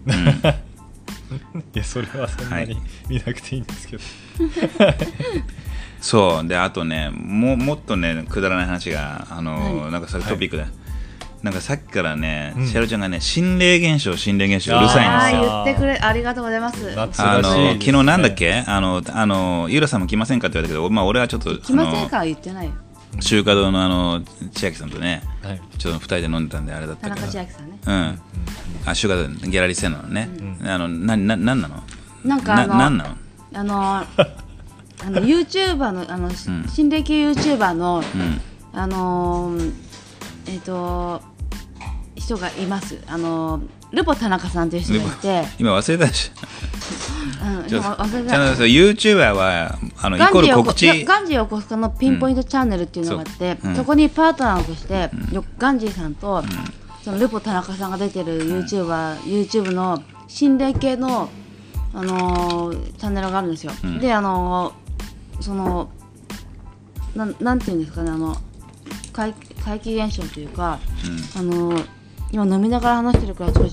いやそれはそんなにはい。見なくていいんですけど、そう。であとねももっとねくだらない話があの何なんかそれトピックで、なんかさっきからね、うん。シェロちゃんがね心霊現象心霊現象うるさいんあですよ。あ言ってくれありがとうございます。夏あの昨日なんだっけ？あのあのゆうらさんも来ませんかって言われたけど、まあ、俺はちょっと来ませんあのから言ってないよ。中華堂のあの千秋さんとねはい。ちょっと二人で飲んでたんであれだっ田たけど。中千秋さんね。うん。あ中華堂ギャラリーセンなのね、あのなななんなの？なんかあのなんなの？あのあの YouTuber のあの、心霊系 YouTuber の、うん。あのーえっ、と人がいます。あのールポ田中さんという人がいて。今忘れたでし うんちょ今忘れちゃんと YouTuber はあのイコールガンジーを告知。ガンジー横須賀のピンポイントチャンネルっていうのがあって、そう。うん。そこにパートナーとして、よガンジーさんと、そのルポ田中さんが出てる YouTuber、YouTube の心霊系の、あのーチャンネルがあるんですよ。ん。で、あのーそのなんなんていうんですかねあの怪怪奇現象というか、あのー今飲みながら話してるからちょっと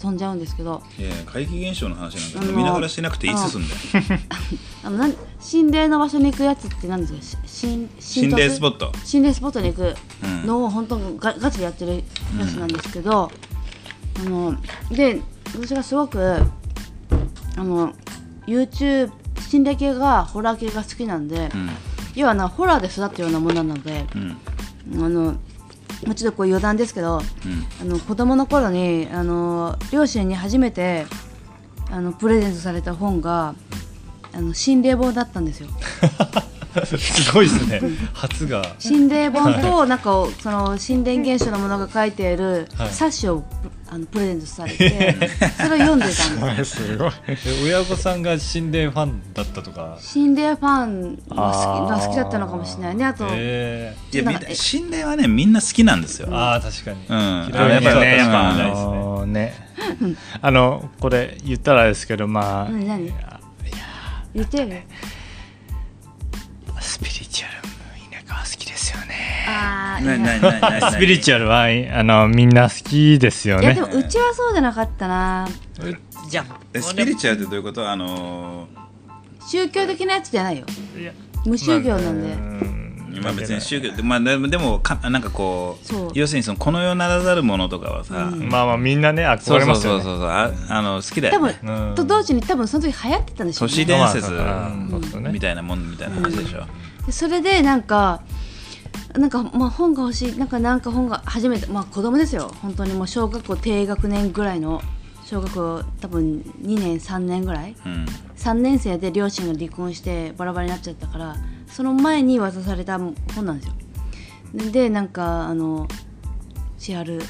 飛んじゃうんですけど。いや怪奇現象の話なんかあの飲みながらしなくていつすんだよ。あのなん心霊の場所に行くやつって何ですか？し心心霊スポット。心霊スポットに行くうん。のを本当ガガチでやってるやつなんですけど、あので私がすごくあの YouTube 心霊系がホラー系が好きなんで、うん。要はなホラーで育ったようなものなので、うん。あのもうちょっとこう余談ですけどうん。あの子供の頃にあの両親に初めてあのプレゼントされた本があの心霊本だったんですよ。すごいですね。初が。心霊本となんかその心霊現象のものが書いているはい。冊子をあのプレゼントされて それを読んでたんです。すごい。え親御さんが心霊ファンだったとか？心霊ファンが好き好きだったのかもしれないね。あと、えいやみんななんかえ心霊はねみんな好きなんですよ。ー、ああ確かに、うん。ああのやっぱねやっぱあないですね。のね。あのこれ言ったらですけどまあ何何？言ってる？ああな。ななななスピリチュアルはあのみんな好きですよね。いやでもうちはそうじゃなかったな。じゃえスピリチュアルってどういうこと？あの宗教的なやつじゃないよ。無宗教なんで、ーまあ別に宗教まあでもでもかなんかこうそう。要するにそのこの世ならざるものとかはさ、うん。まあまあみんなね憧そうそうれますよね。そうそうああの好きだ多よね。分、うん。と同時に多分その時流行ってたんでしょうね。都市伝説みたいなもんみたいな話でしょ、でそれでなんかなんかまあ本が欲しいなんかなんか本が初めてまあ子供ですよ。本当にもう小学校低学年ぐらいの小学校多分2年3年ぐらい。うん。3年生で両親が離婚してバラバラになっちゃったからその前に渡された本なんですよ。でなんかあの「千春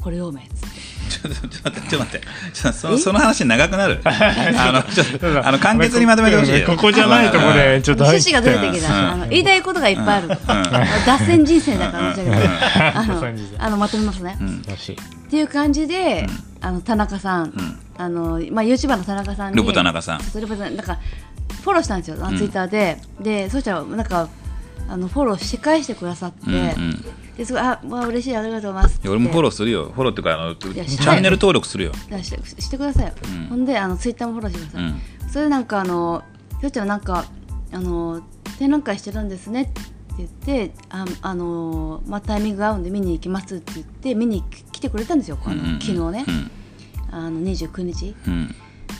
これ読め」っつってちょっと待ってちょっと待ってそのその話長くなる？あのちょっとあの簡潔にまとめてほしいよ。ここじゃないとこでちょっと入っ趣旨がずれてきうん。たあの言いたいことがいっぱいある。脱線人生だから申し訳ない。あのあのまとめますね、っていう感じで、あの田中さん、ん。あのまあ YouTuber の田中さんに。ルポ田中さん。ルポ田中なんかフォローしたんですよ、あのツイッターで。でそしたらなんかあのフォローして返してくださって、うんうん。ですごいあまあ嬉しいありがとうございます俺もフォローーするよ。フォローっていうかあのチやャンネル登録するよ。してしてくださいよ、うん。ほんであのツイッターもフォローしてください、うん。それでなんかあのひょっちゃんなんかあの展覧会してるんですねって言ってああの、まあ、タイミングが合うんで見に行きますって言って見に来てくれたんですよ、あのうんうん昨日ね、うん。あの29日。う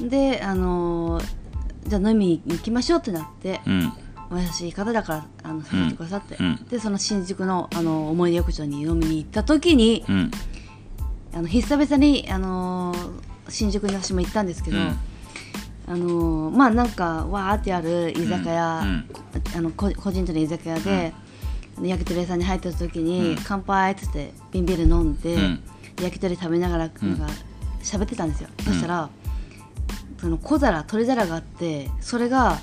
ん。であのじゃあ飲みに行きましょうってなって、うんお優しい方だからあの誘ってくださって、うん。でその新宿のあの思い出浴場に飲みに行った時に、うん。あの久々にあの新宿に私も行ったんですけど、うん。あのまあなんかわーってある居酒屋、うん。あのこ個人との居酒屋で、焼き鳥屋さんに入った時に、うん。乾杯っつって瓶ビール飲んで、うん。焼き鳥食べながらなんか喋ってたんですよ、んそしたらその小皿取り皿があってそれが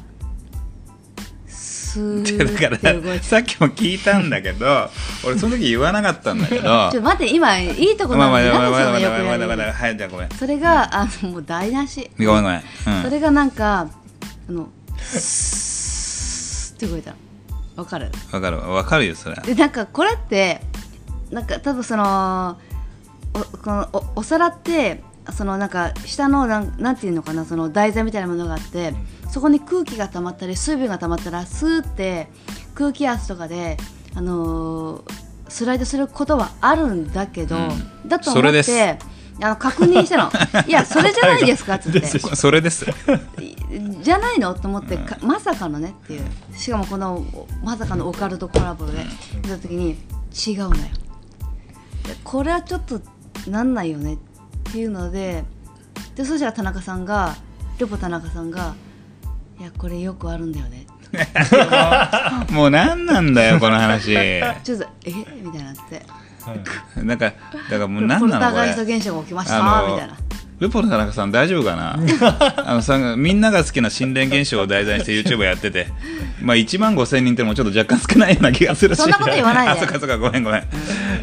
スーだからさっきも聞いたんだけど 俺その時言わなかったんだけど。ちょっと待って今いいとこなんでまそまあまあまあまあよくやる。はいじゃあごめんそれがあのもう台無しごめんごめんうんそれがなんかあのスーって動いたのわかるわかるわかるよそれでなんかこれってなんか多分そのおこのおお皿ってそのなんか下のなんなんていうのかなその台座みたいなものがあってそこに空気が溜まったり水分が溜まったらスーって空気圧とかで、あのースライドすることはあるんだけど、うん。だと思ってあの確認したの。いやそれじゃないですかっつって。それです。じゃないのと思って、かまさかのねっていう。しかもこのまさかのオカルトコラボで見た時に違うのよ。でこれはちょっとなんないよねっていうのででそしたら田中さんがルポ田中さんが「いやこれよくあるんだよね」もう何なんだよこの話。ちょっと「え？みたいになって。なんかだからもうポ何なのこルターガイストれ現象が起きましたみたいな。ルポの田中さん大丈夫かな？あのさみんなが好きな心霊現象を題材にして YouTube やってて。まあ1万5000人ってのもちょっと若干少ないような気がするし。そんなこと言わないで。あそっかそっかごめんごめん。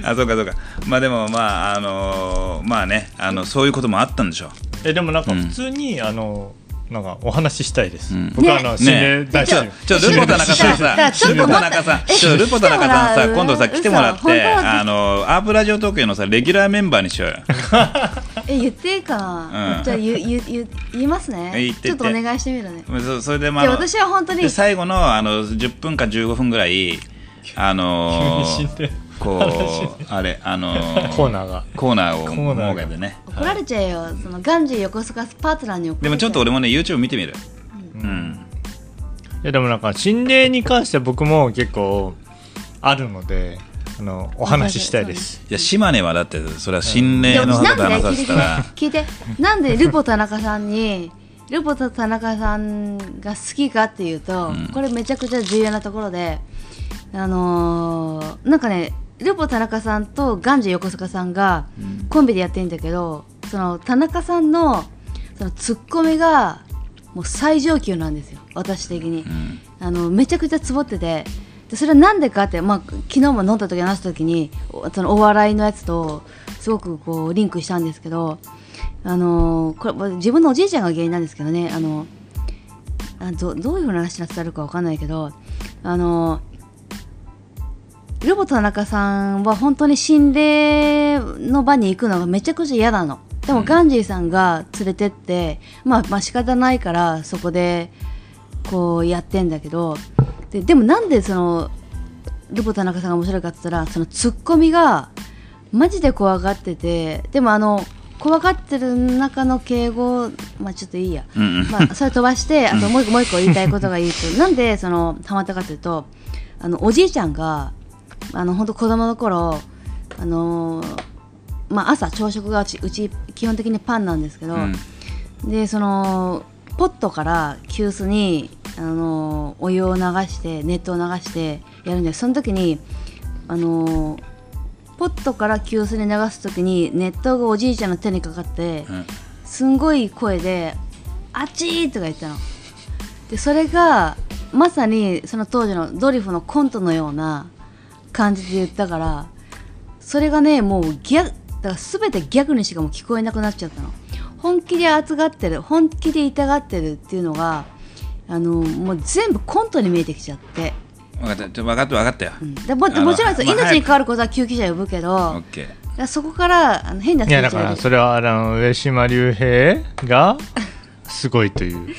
あそうかそうか。まあでもまああのまあねあのそういうこともあったんでしょう。えでもなんかうん。普通に、あのなんかお話ししたいです、うん。僕はあのね。心霊大好き、ねちょっとルポ田中さんさ、ルポ田中さん、えちょルポ田中さんさ、今度さ、来てもらって、あの、アープラジオ東京のさ、レギュラーメンバーにしようよ。え言っていいかな、うん。じゃあ言う言う言う言いますね。え言って。ちょっとお願いしてみるね。そそれで、まあ、で私は本当にで最後のあの10分か15分ぐらい、あの 急に死んでこう、あれ、あのコーナーが。コーナーをコーナーが。設けてね。怒られちゃうよ、そのガンジー横須賀パートナーに怒られちゃう。でもちょっと俺もね、YouTube 見てみる。うん。いやでもなんか心霊に関しては僕も結構あるのであのお話ししたいです。いや、島根はだって、それは心で霊のもなんでね話さ聞いてせたら、聞いて。なんでルポ田中さんにルポ田中さんが好きかっていうと、うん。これめちゃくちゃ重要なところであのーなんかねルポ田中さんとガンジー横須賀さんがコンビでやってるんだけどその田中さんのそのツッコミがもう最上級なんですよ。私的に。うん。あのめちゃくちゃツボってて。でそれはなんでかって、まあ、昨日も飲んだ時話した時におそのお笑いのやつとすごくこうリンクしたんですけどあのこれ自分のおじいちゃんが原因なんですけどね。あのあどどういうふうな話になるかわかんないけどあのルボ田中さんは本当に心霊の場に行くのがめちゃくちゃ嫌なの。でもガンジーさんが連れてって、まあ、まあ仕方ないからそこでこうやってんだけど。ででもなんでそのルポ田中さんが面白いかって言ったらそのツッコミがマジで怖がっててでもあの怖がってる中の敬語まあちょっといいや、うんうん。まあ、それ飛ばしてあともう一個もう一個言いたいことが言うと。なんでそのハマったかというとあのおじいちゃんがあの本当子供の頃あのまあ、朝朝食がうちうち基本的にパンなんですけど、うんでそのポットから急須にあのお湯を流して熱湯を流してやるんでその時にあのポットから急須に流す時に熱湯がおじいちゃんの手にかかって、うんすんごい声で「あっちー!」とか言ったの。でそれがまさにその当時のドリフのコントのような感じで言ったからそれがねもうギャだから全てギャグにしかもう聞こえなくなっちゃったの。本気で熱がってる本気で痛がってるっていうのがあのもう全部コントに見えてきちゃって、分かった。分かった分かったよ。うん。でももちろん命に関わることは救急車呼ぶけど、オだかッケー。らそこからあの変ないスイやッチが入るだからそれはあの上島竜兵が すごいという。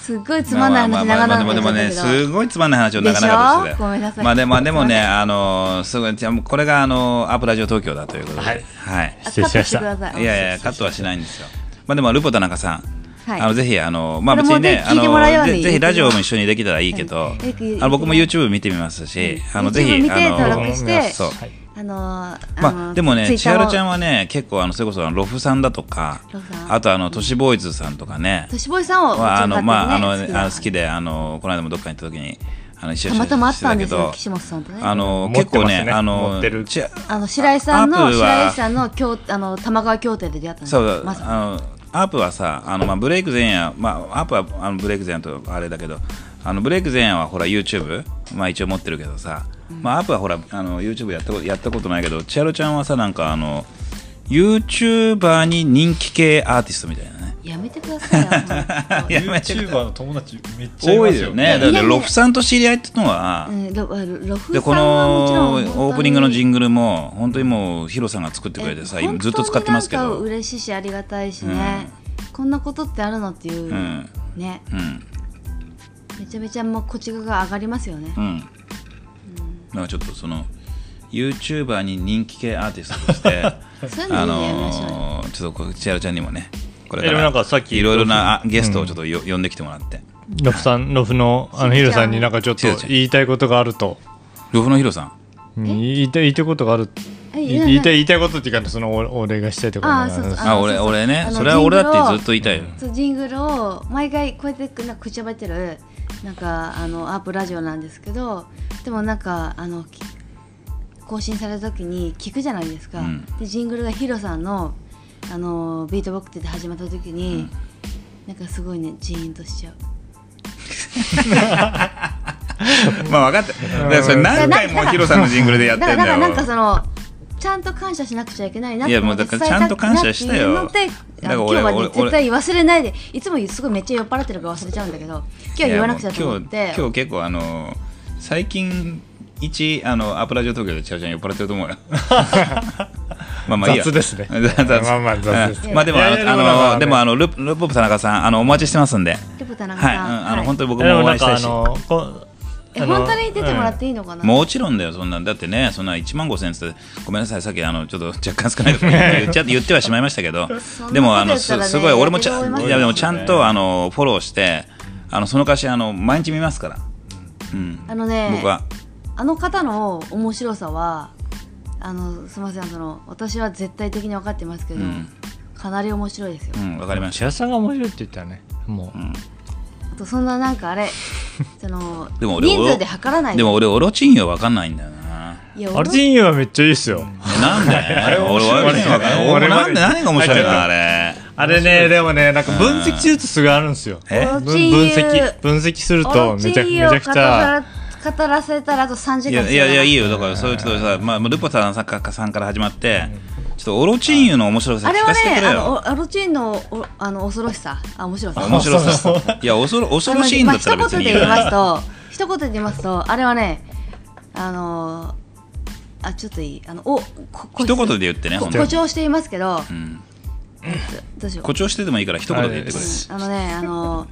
すっごいつまんない話長々でもでもね、すごいつまんない話を長々として。でしょ？たよごめんなさい。まあでもでもね、あのすごいじゃあもうこれがあのアップラジオ東京だということで、はい。はい。あ失礼しましたい。いやいやカットはしないんですよ。まあでもルポ田中さん。はい。あのぜひあのまあ別にねあのぜぜひラジオも一緒にできたらいいけど、あの僕も YouTube 見てみますし、あのぜひあの登録して。そう。はいあのーあまのあ、でもね、千春ちゃんはね、結構あのそれこそあのロフさんだとかあとあの都市ボーイズさんとかね、都市ボーイさんをはあのまああの好きだあの好きであのこの間もどっかに行った時にあの一緒にたまたま会ったけどたんですよ岸本さんとね。あの結構ねねあのあの白井さんアの白井さんの京あの玉川協定で出会ったんですそうまさかあのアープはさあのまあブレイク前夜まあアープはあのブレイク前夜とあれだけどあのブレイク前夜はほら YouTube まあ一応持ってるけどさ、まあアープはほらあの YouTube やったことやったことないけど千春ちゃんはさなんかあの YouTuber に人気系アーティストみたいなね。やめてください YouTuber の友達めっちゃい多ますよね。だってロフさんと知り合いってのは、うんロロフでこのオープニングのジンングルも本当にもうヒロさんが作ってくれてさ今ずっと使ってますけど。嬉しいしありがたいしね、こんなことってあるのっていう、うん。ね。うんめちゃめちゃもうこっち側が上がりますよね。うん。なんかちょっとその YouTuber に人気系アーティストとして あのーちょっとこう千春ちゃんにもねこれかえでもなんかさっきらいろいろなあゲストをちょっとよ、呼んできてもらって。ロフさんロフのあのヒロさんになんかちょっと言いたいことがあると。ロフのヒロさん？うん言いたい言いたいことがある。え言い言いたい言いたいことっていうかそのおお礼がしたいとかあーそうそう。あ俺俺ねそれは俺だってずっと言いたいよ。ジングルを毎回こうやってなんか口ばってるなんかあのアープラジオなんですけどでもなんかあのき更新された時に聞くじゃないですか、うん。でジングルがヒロさんのあのビートボックスで始まった時に、なんかすごいねジーンとしちゃう。まあ分かった。だからそれ何回もヒロさんのジングルでやってんだよ。だからなんかそのちゃんと感謝しなくちゃいけないなっていやもうだからちゃんと感謝したよ。だから俺今日はね俺絶対忘れないでいつもすごいめっちゃ酔っ払ってるから忘れちゃうんだけど今日は言わなくちゃと思って。今日今日結構あの最近一あのアップラジオ東京でチャオちゃん酔っ払ってると思うよまあまあいいや。雑ですね。雑まあまあ雑です。うん。まあでもあのあのでもあのルルポップ田中さんあのお待ちしてますんで。ルポ田中はい、さん、うん。あのはい。本当に僕でもお会いしたいし本当に出てもらっていいのかな、もちろんだよそんなん。だってねそんな1万5000円ってごめんなさいさっきあのちょっと若干少ないこと 言っちゃって言ってはしまいましたけどでもあのすすごい俺もちゃいやでもちゃんとあのフォローしてあのその歌詞あの毎日見ますから、うん、あのね僕は。あの方の面白さはあのすみませんその私は絶対的に分かってますけど、うん。かなり面白いですよ、うんわかりましシアさんが面白いって言ったらねもう、うん。あとそんななんかあれ そのでも俺人数で測らない。たでも俺オロチンよわかんないんだよな。いやアルティーニはめっちゃいいっすよ、えなんで？俺 俺俺わかんない俺なんで何が面白いの？あれ。あれ。ねでもねなんか分析するとすごいあるんですよ。分析分析するとめちゃめちゃくちゃ。ゃ語らせたらあと3時間いやいやいやいいよ。だからそういうちょっとさ、まあ、ルポさんかさんから始まって、ちょっとオロチンユの面白さ聞あれはねあかせてくれよのオロチンのおあの恐ろしさ。あ面白さ。面白さ。いや恐ろ恐ろしいんだったら別にいいよ。まあ、一言で言いますと一言で言いますとあれはねあのあちょっといい。あのおここ一言で言ってね。こ本当に誇張していますけど、うん。どうしよう。誇張してでもいいから一言で言ってくれ。うんあのねあの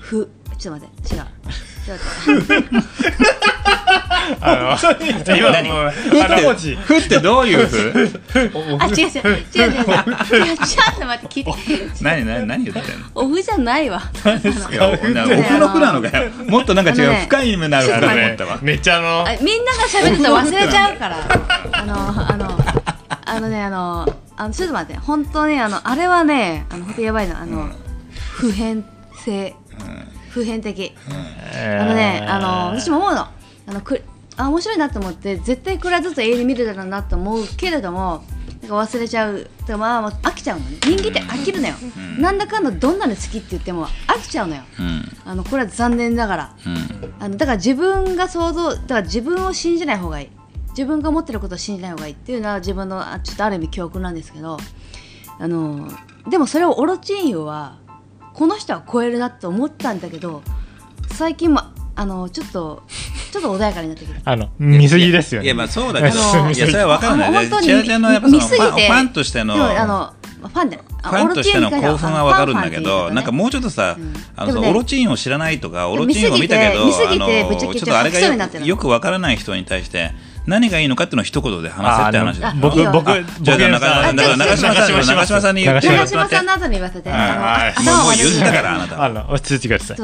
ふちょっと待って違うちょっと待ってあの今何もうあの文字ふってどういうふあ違う違う違う違う違う違うちょっと待って聞いて何何何言ってんのオフじゃないわいやおなお風呂ふなのかよもっとなんか違う深い意味のあるふちょっと思ったわめっちゃあのみんなが喋ると忘れちゃうからあのあのあのねあのあのちょっと待って本当にあのあれはねあの本当やばいのあの、普遍性普遍的。あのねあの私も思うの。あのくあ面白いなと思って絶対これはずっと永遠に見るだろうなと思うけれどもなんか忘れちゃう。てかまあまあ飽きちゃうのね。人間って飽きるのよ、なんだかんだどんなの好きって言っても飽きちゃうのよ。うん。あのこれは残念ながら。うん。あのだから自分が想像だから自分を信じない方がいい。自分が思ってることを信じない方がいいっていうのは自分のあちょっとある意味教訓なんですけどあのでもそれをオロチンユはこの人は超えるなと思ったんだけど最近もあのちょっとちょっと穏やかになってきて あの見すぎですよね。いやまあそうだけど あのいやそれは分かるんだよ本当にちゃんのやっぱその見すぎてファンとしてのあのファンでフファンとしての興奮は分かるんだけど、なんかもうちょっとさ、うん。あのオロチンを知らないとか、オロチンを見たけど、見すぎてあのぶっちゃけちょっとあれがよく分からない人に対して、何がいいのかっていうのを一言で話せって話。僕僕じゃあ僕中あ中中島さん中島中島さんに言って。長嶋さんの後に言わせて、もう言ったからあなた。あの落ち着いてください。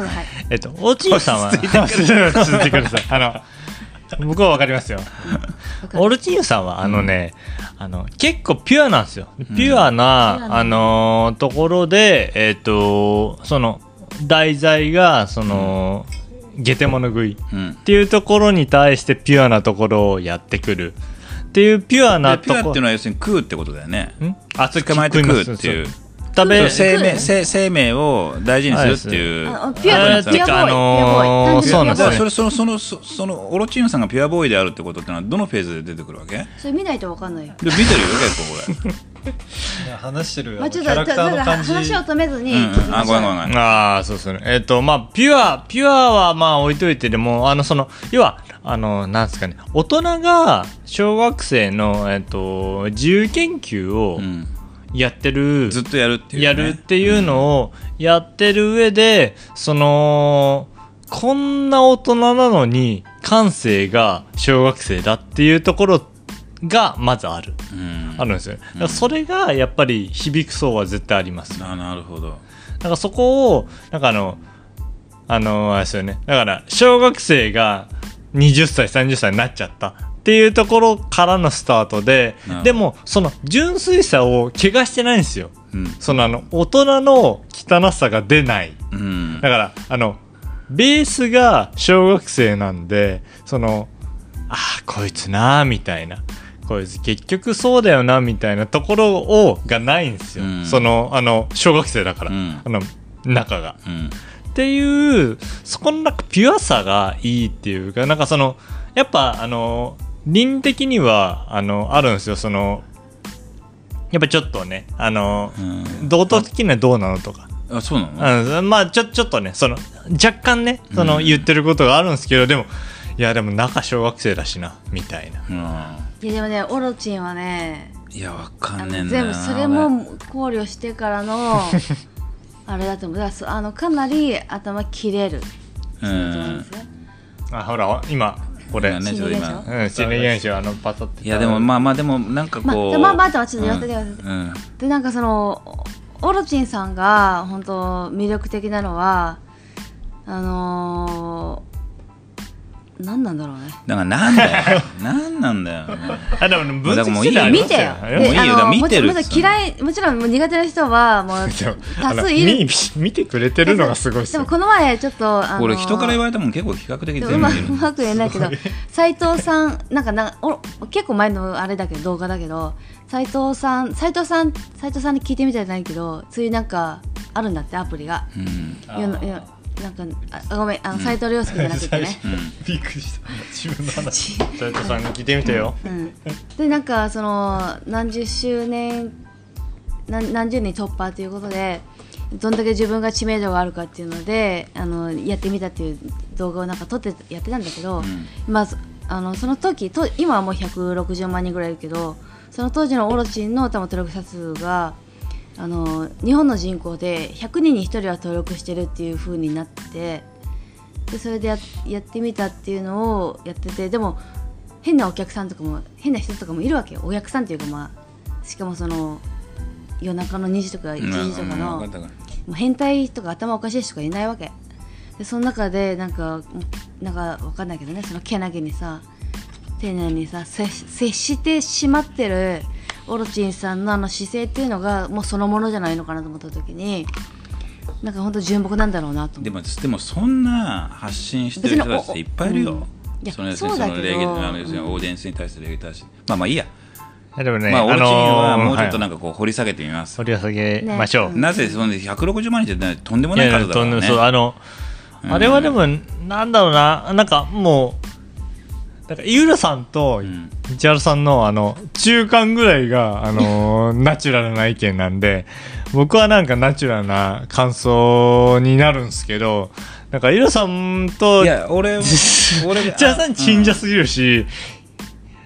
えっとオーチンさんは？落ち着いてください。あの僕はわかりますよ。オルチンさんはあのね、あの結構ピュアなんですよ。ピュアな、ピュアな。あのーところでえっ、とその題材がその、ゲテモノ食い。うん。っていうところに対してピュアなところをやってくる。っていうピュアなでとこピュアっていうのは要するに食うってことだよね。ん？あ捕まえて食うっていう。食べ生命生生命を大事にするっていう。あピュアあーてかあのーそうなんですね。だからそれそのそのそそのオロチンさんがピュアボーイであるってことってのはどのフェーズで出てくるわけ？でそれ見ないとわかんないよ。見てるよ結構これ 話してる話を止めずに。あごめんごめんああそうですね。えっ、とまあピュアピュアはまあ置いといてでもあのその要はあのなんですかね。大人が小学生のえっ、と自由研究をうん。やってる、ずっとやるっていうね。やるっていうのをやってる上でそのこんな大人なのに感性が小学生だっていうところがまずある。うん。あるんですよ。ねだからそれがやっぱり響く層は絶対あります。あなるほど。だからそこをなんかあのあのあれですよね。だから小学生が20歳30歳になっちゃったっていうところからのスタートででもその純粋さを怪我してないんですよ。うん。そのあの大人の汚さが出ない。うん。だからあのベースが小学生なんでそのああこいつなーみたいなこいつ結局そうだよなみたいなところをがないんですよ、うん。そのあの小学生だから、うん。あの中が。うん。っていうそこのなんかピュアさがいいっていうかなんかそのやっぱあの倫的にはあのあるんですよ。そのやっぱちょっとねあのうん。道徳的にはどうなのとか。あそうなの？うん、まあちょちょっとねその若干ねそのうん。言ってることがあるんですけど、でもいやでも中小学生だしなみたいな。うん。いやでもねオロチンはねいやわかあんねえんだよな。の全部それも考慮してからの あれだと思う。だからそあのかなり頭切れる。うん。ですね。あほら今これ、今ねちょっと今。うん心霊現象あのパタって。いやでもまあまあでもなんかまこうあまあまあちょっと言わせて言わせてうん。でなんかそのオロチンさんが本当魅力的なのはあのー、何なんだろうね。だからなんだよ。なんなんだよ。ねあでもね分だからもういいよ。見てよ。もういいよ。見てる。嫌いもちろんもう苦手な人はもう 多あの数いる。見見てくれてるのがすごいでもこの前ちょっとあの俺人から言われたもん結構比較的全部見る。うまく言えないけど斉藤さんなんかなんかお結構前のあれだけど動画だけど斉藤さん斉藤さん斉藤さんに聞いてみたいじゃないけどそういうなんかあるんだってアプリが。うん。あーよの。よなんかあごめんあの斉藤亮介じゃなくてね。うん。びっくりした。自分の話。斉藤さんに聞いてみてよ。うん、でなんかその何十周年何何十年突破ということでどんだけ自分が知名度があるかっていうのであのやってみたっていう動画をなんか撮ってやってたんだけど、ん。まずあのその時と今はもう160万人ぐらいいるけどその当時のオロチンの多分登録者数があの日本の人口で100人に1人は登録してるっていう風になってでそれでややってみたっていうのをやっててでも変なお客さんとかも変な人とかもいるわけよ。お客さんっていうかまあしかもその夜中の2時とか1時とかうんの、分かったかもう変態とか頭おかしい人がいないわけ。でその中でなんかなんかわかんないけどねそのけなげにさ丁寧にさ接接してしまってるオロチンさんのあの姿勢っていうのがもうそのものじゃないのかなと思った時になんか本当純朴なんだろうなと思ってでもでもそんな発信してる人たちっていっぱいいるよ、うん。いやそのその礼儀あの要するにオーディエンスに対して礼儀正しい。まあまあいいや、でもね。まあオロチンはもうちょっとなんかかこう掘り下げてみます、掘り下げましょう、ね。なぜその160万人ってねとんでもいない数だからね。あの、うん。あれはでもなんだろうな。なんかもうなんか井浦さんとん。市原さんのあの中間ぐらいがあの ナチュラルな意見なんで僕はなんかナチュラルな感想になるんですけどなんか井浦さんといや俺 俺市原さんちんじゃすぎるし、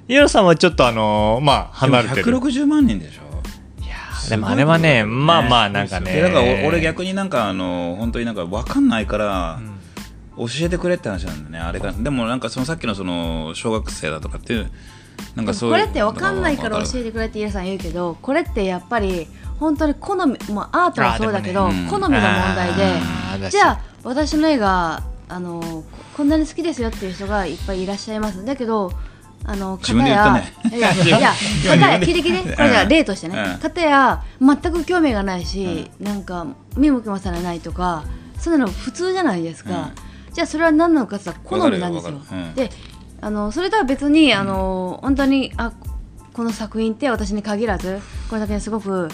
井浦さんはちょっとあのまあ離れてる。160万人でしょ？でもあれはねまあまあなんかいね。やだからお俺逆になんかあの本当になんか分かんないから、教えてくれって話なんだよねあれがでもなんかそのさっきのその小学生だとかっていうなんかそうこれって分かんないから教えてくれってイさん言うけどこれってやっぱり本当に好み、まあ、アートもそうだけど、あでもね。好みの問題でじゃあ私の絵があのここんなに好きですよっていう人がいっぱいいらっしゃいますだけどあの片やいやいやいや聞いて聞いてこれじゃあ例としてねうん片や全く興味がないし、なんか見向きもされないとかそういうの普通じゃないですか、じゃあそれは何なのかって言ったら好みなんですよ。であのそれとは別にあの本当にあこの作品って私に限らずこの作品すごく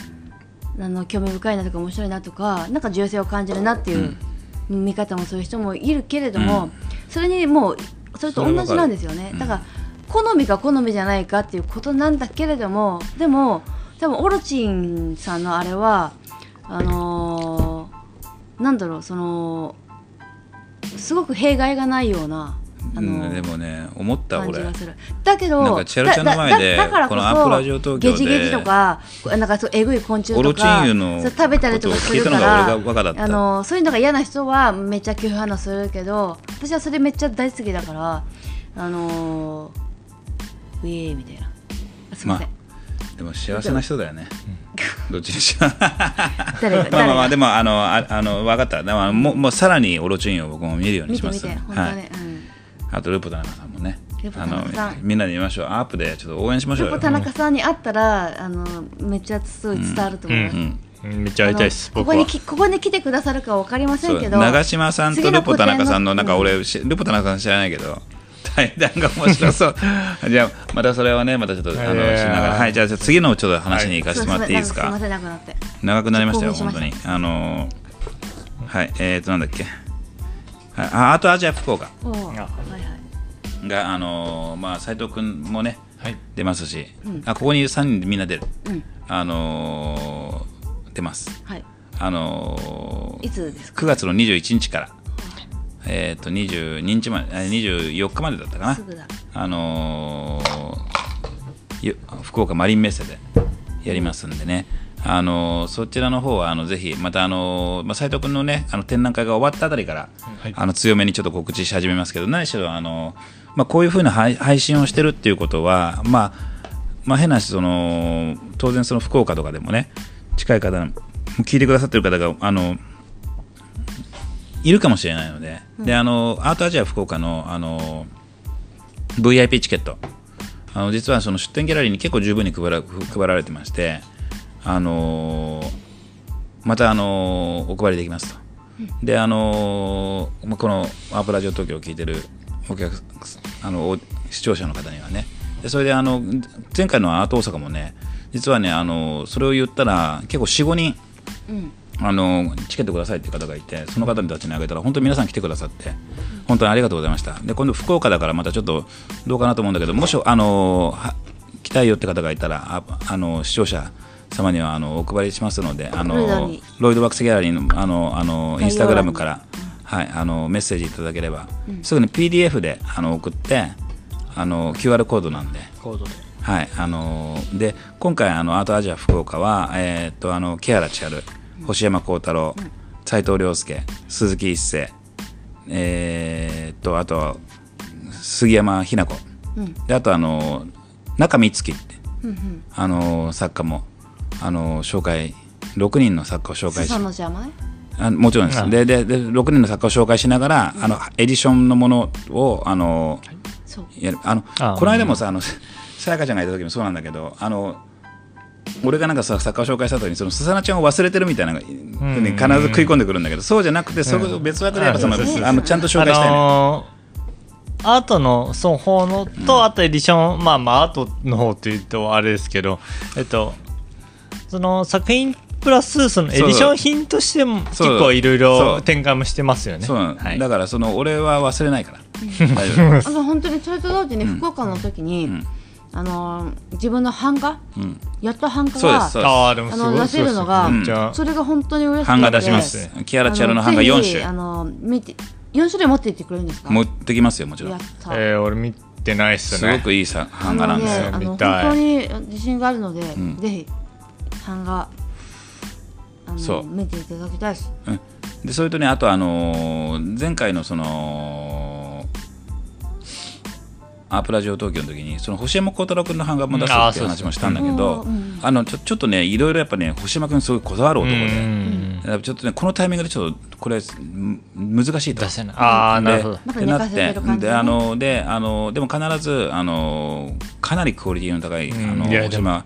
あの興味深いなとか面白いなとかなんか重要性を感じるなっていう見方もそういう人もいるけれども、うん。それにもうそれと同じなんですよね。だから好みか好みじゃないかっていうことなんだけれどもでも多分オロチンさんのあれはあのーなんだろうそのすごく弊害がないようなあのうんでもね思った俺。感じがする。だけどなんかチャルちゃんの前でだだだからここのアップラジオ東京でゲジゲジとかなんかそうえぐい昆虫とか食べたりとかするからあのそういうのが嫌な人はめっちゃ拒否反応するけど私はそれめっちゃ大好きだからあのー、ウェーみたいな。あすみません、でも幸せな人だよね。どっちにしろ。まあまあまあでもあのああの分かった。でももうもうさらにオロチンを僕も見るように見してます見て本当はい。ね、うん。あとルポ田中さんもね。あのみんなで見ましょう。アップでちょっと応援しましょうよ。ルポ田中さんに会ったらあのめっちゃすごい伝わると思います、うんめっちゃ会いたいですここにきここに来てくださるかわかりませんけど。長嶋さんとルポ田中さんのなんか俺しルポ田中さん知らないけど対談が面白そう。じゃあまたそれはねまたちょっとあのしながら。はい。じゃあ次のちょっと話に行かせてもらっていいですか、すみませんなくなって。長くなりましたよ、本当に。あのーはい、えーと、なんだっけ？はい、ああとアジア福岡。が、あのーまあ、斉藤君もね、はい。出ますし、うん。あここに3人でみんな出る。うん。あのー出ます。はい。あのーいつですか？9月の21日から、えーと、22日まで、あ24日までだったかな。す。ぐだ。あのーゆ福岡マリンメッセでやりますんでね、あのーそちらの方はあのぜひまたあのーまあ、斉藤君のねあの展覧会が終わったあたりから、はい。あの強めにちょっと告知し始めますけど何しろあのー、まあ、こういうふうな配配信をしてるっていうことは、まあ、まあ変な話その当然その福岡とかでもね近い方聞いてくださってる方があのいるかもしれないので、であのアートアジア福岡のあの VIP チケット。あの実はその出店ギャラリーに結構十分に配ら配られてましてあのまたあのお配りできますと。であのまあこのアープラジオ東京を聞いてるお客あのお視聴者の方にはね。でそれであの前回のアート大阪もね実はねあのそれを言ったら結構45人うんあのチケットくださいっていう方がいてその方たちにあげたら本当に皆さん来てくださって本当にありがとうございました。で今度福岡だからまたちょっとどうかなと思うんだけどもしあのは来たいよって方がいたらああの視聴者様にはあのお配りしますのであのロイドに。ロイドバックスギャラリーのあのあのインスタグラムから、概はい、あのメッセージいただければ、すぐに PDF であの送ってあの QR コードなんでコードで。はい、あのーで今回あのアートアジア福岡は、えーっとあの木原千春、星山幸太郎、斉藤亮介、鈴木一世、えーっとあと杉山ひな子、うん。であとあの中美月ってうんうん。あの作家もあの紹介6人の作家を紹介しスサノジャマねあもちろんです。あででで6人の作家を紹介しながら、あのエディションのものをあのそう。やる。あのあこの間もさあのさやかちゃんがいた時もそうなんだけどあの俺がなんかさ作家を紹介した時にそのすさなちゃんを忘れてるみたいなのがふうに必ず食い込んでくるんだけどそうじゃなくてそこ別枠でやっぱそのうそうそう。あのちゃんと紹介したいね、あのーアートのその方のと、あとエディションまあまあアートの方っていうとあれですけどえっとその作品プラスそのエディション品としても結構いろいろ展開もしてますよね。そうなの。はい。だからその俺は忘れないから。大丈 あの本当にそれと同時に福岡の時に、んあの自分の版画？夫、うん、やっと版画がそうですそうです。あの出せるのがめっちゃそれが本当に嬉しくて。版画出します。木原千春の版画4種あのぜひあの見て4種類持っていってくれるんですか？持ってきますよもちろん。やった。えー、俺見てないっすすねごくいいさ版画なんですよ。ねあの見たい。本当に自信があるので、ん。ぜひ版画あのそう。見ていただきたいです。うん。でそれとねあとあのー前回のそのアープラジオ東京の時にその星山幸太郎君の版画も出すっていう話もしたんだけどあのちょちょっとねいろいろやっぱね星山君すごいこだわる男うでちょっとねこのタイミングでちょっとこれん難しいと。出せない。ああなるほど。ってなってであのであのでも必ずあのかなりクオリティの高い、うん。あの星山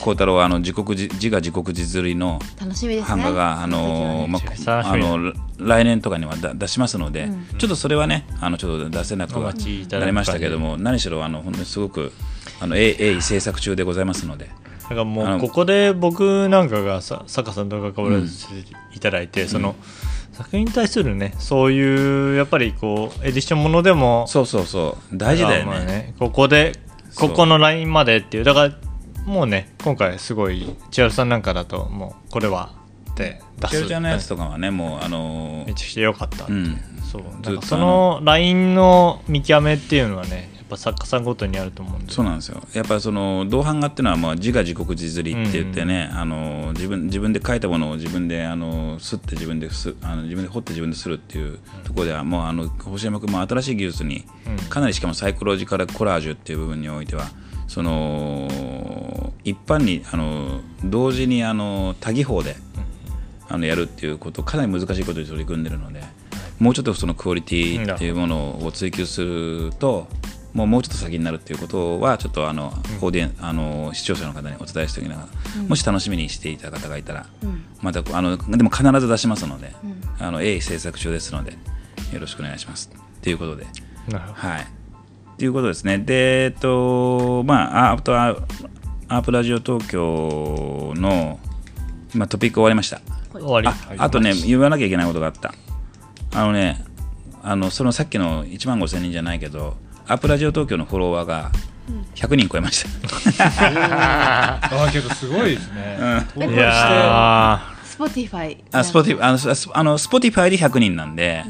幸太郎はあの自国自自画自国自撮りの楽しみですね。版画が、あのまあ、あの来年とかにはだ出しますので、うんちょっとそれはねあのちょっと出せなくなりましたけども何しろあの本当にすごくあの鋭鋭意制作中でございますのでだからもうここで僕なんかがさ坂さんと関わらせていただいて、その作品に対するねそういうやっぱりこうエディションものでもそうそうそう。大事だよまあねここでここのラインまでっていう。だからもうね今回すごい千春さんなんかだともうこれはって出す。チェルちゃんのやつとかはねもうあのめちゃくちゃ良かった、うん。そう。そのラインの見極めっていうのはねやっぱ作家さんごとにあると思うんで。そうなんですよ。やっぱその同伴画っていうのはまあ自画自国自釣りって言ってね、あの自分自分で描いたものを自分であのすって自分ですあの自分で彫って自分でするっていうところではもうあの星山君も新しい技術にかなりしかもサイコロジカルコラージュっていう部分においてはその一般にあの同時にあの多技法であのやるっていうことかなり難しいことに取り組んでるのでもうちょっとそのクオリティっていうものを追求するともうもうちょっと先になるっていうことはちょっとあの、オーディエンあの視聴者の方にお伝えしておきながら、もし楽しみにしていた方がいたら、またあのでも必ず出しますので、あの鋭意制作中ですのでよろしくお願いします。ということで。はい。ということですね。で、えっと、まあ、ああとは、アープラジオ東京の、まあ、トピック終わりました。終わり。ああとね、言わなきゃいけないことがあった。あのね、あのそのさっきの1万5000人じゃないけど、アップラジオ東京のフォロワーが100人超えました。ああけどすごいですね、登い録して。やスポティファイあスポティあのスあのスポティファイで100人なんで、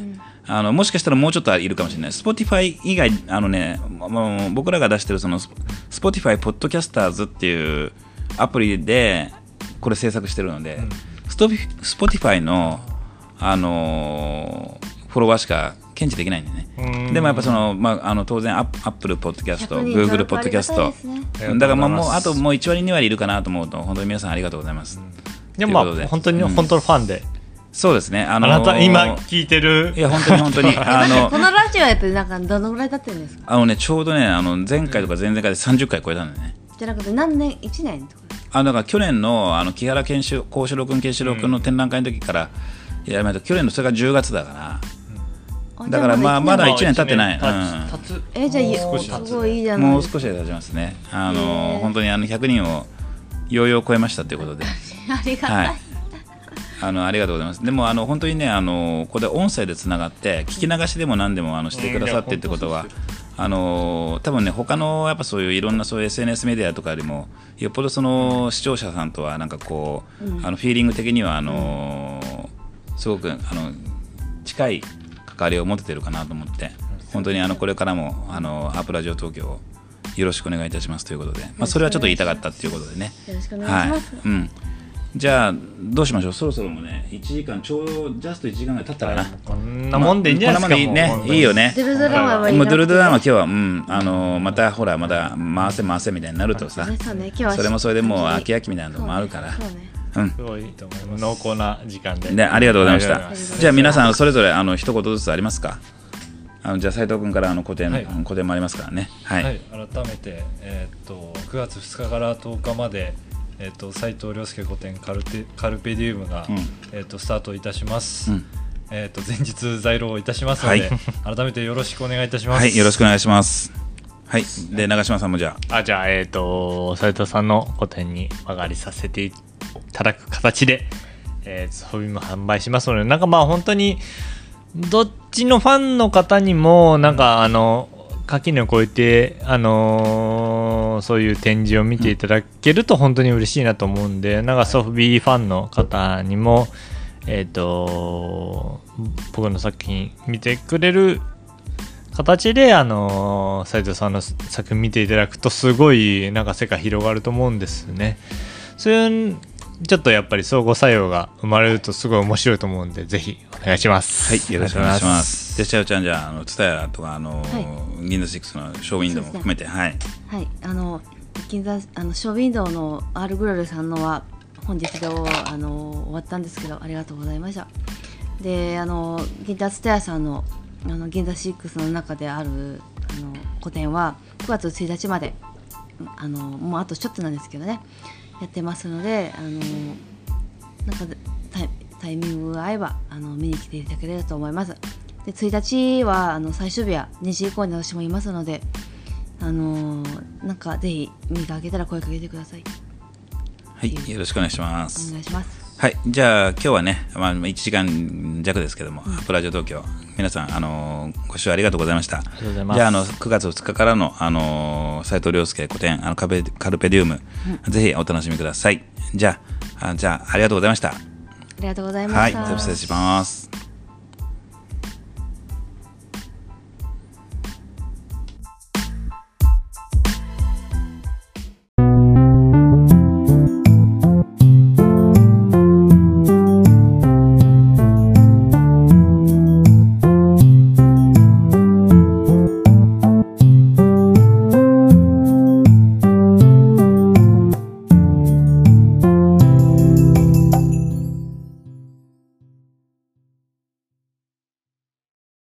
あのもしかしたらもうちょっといるかもしれない。 Spotify 以外、あのね、もう僕らが出してるそのス Spotify Podcasters っていうアプリでこれ制作してるので、スト Spotify の、あのーフォロワーしか検知できないんでね。うん。でもやっぱその、まあ、あの当然 Apple Podcast、100人 Google Podcastね。だからまあもうあともう1割2割いるかなと思うと本当に皆さんありがとうございます。でもまあ本当にうん本当のファンで、そうですね。ああのーなた今聞いてる。いや本当に本当に。あのこのラジオやってなんかどのぐらい経ってるんですか？あのねちょうどねあの前回とか前々回で30回超えたんだよね。じゃなくて何年1年とかあだから去年のあの木原健志幸四郎君健志郎君の展覧会の時からやめた去年のそれが10月だから。あだからまあまだじゃ1年経ってない。経つ経つ。えじゃあいいもう少しいいいじゃないもうですか。少しで経ちますね。あの本当にあの100人をようよう超えましたということで。ありがたい、はいあのありがとうございます。でもあの本当にねあのこれ音声でつながって聞き流しでも何でもあのしてくださってってことは、あの多分ね他のやっぱそういういろんなそういう SNS メディアとかよりもよっぽどその視聴者さんとはなんかこう、あのフィーリング的にはあのすごくあの近い関わりを持ててるかなと思って本当にあのこれからもあのアープラジオ東京をよろしくお願いいたしますということで、まあ、それはちょっと言いたかったっていうことでね。よろしくお願いします、はい。うん、じゃあどうしましょう？そろそろもね1時間ちょうどジャスト1時間ぐらい経ったかな、こんなもんでいいんじゃないですか、こんなもんでいいねいいよね。ドゥルドはドゥルドゥランは今日は、うん、あのまたほらまた回せ回せみたいになるとさね。それもそれでもう飽き飽きみたいなのもあるから。そうん。すごいと思います。濃厚な時間で。でありがとうございました。じゃあ皆さんそれぞれあの一言ずつありますか？あのじゃあ斉藤君からあの古典、はい。古典もありますからね。はい、はい、改めて、えーっと9月2日から10日まで、えーっと斉藤亮介古典カルテカルペディウムが、うん。えーっとスタートいたします、うん。えーっと前日在廊いたしますので、改めてよろしくお願いいたします。はい、よろしくお願いします。はい。で長嶋さんもじゃあ。あじゃあえっ、と斉藤さんの個展に曲がりさせていただく形で、えー、装備も販売しますのでなんかまあ本当にどっちのファンの方にもなんかあの垣根を越えて、あのーそういう展示を見ていただけると本当に嬉しいなと思うんで、なんかソフビーファンの方にも、えっ、と僕の作品見てくれる形で、あの斉藤さんの作品見ていただくとすごいなんか世界広がると思うんですね。そういうちょっとやっぱり相互作用が生まれるとすごい面白いと思うんでぜひお願いします。はい、よろしくお願いします。で、ちゃうちゃん、じゃあ、あの、ツタヤとか、あの、銀座シックスのショーウィンドウも含めて、はい。はいあの銀座あのショーウィンドウのアールグロルさんのは本日でおあの終わったんですけどありがとうございましたであの銀座ステアさんのあの銀座6の中であるあの個展は9月1日まであのもうあとちょっとなんですけどねやってますのであのなんかタイミングが合えばあの見に来ていただければと思います。で1日はあの最終日は2時以降に私もいますのであのなんかぜひ見かけたら声かけてください。はい、よろしくお願いしまおす。願いしますはい、じゃあ、今日はね、まあ、1時間弱ですけども、アップラジオ東京、皆さん、あのーご視聴ありがとうございました。りがとうございますじゃあ、あの、9月2日からの、あのー斉藤亮介個展、あのカベカルペディウム、ぜひお楽しみください。じゃあ、あじゃあ、ありがとうございました。ありがとうございまはい、した、じゃあ失礼します。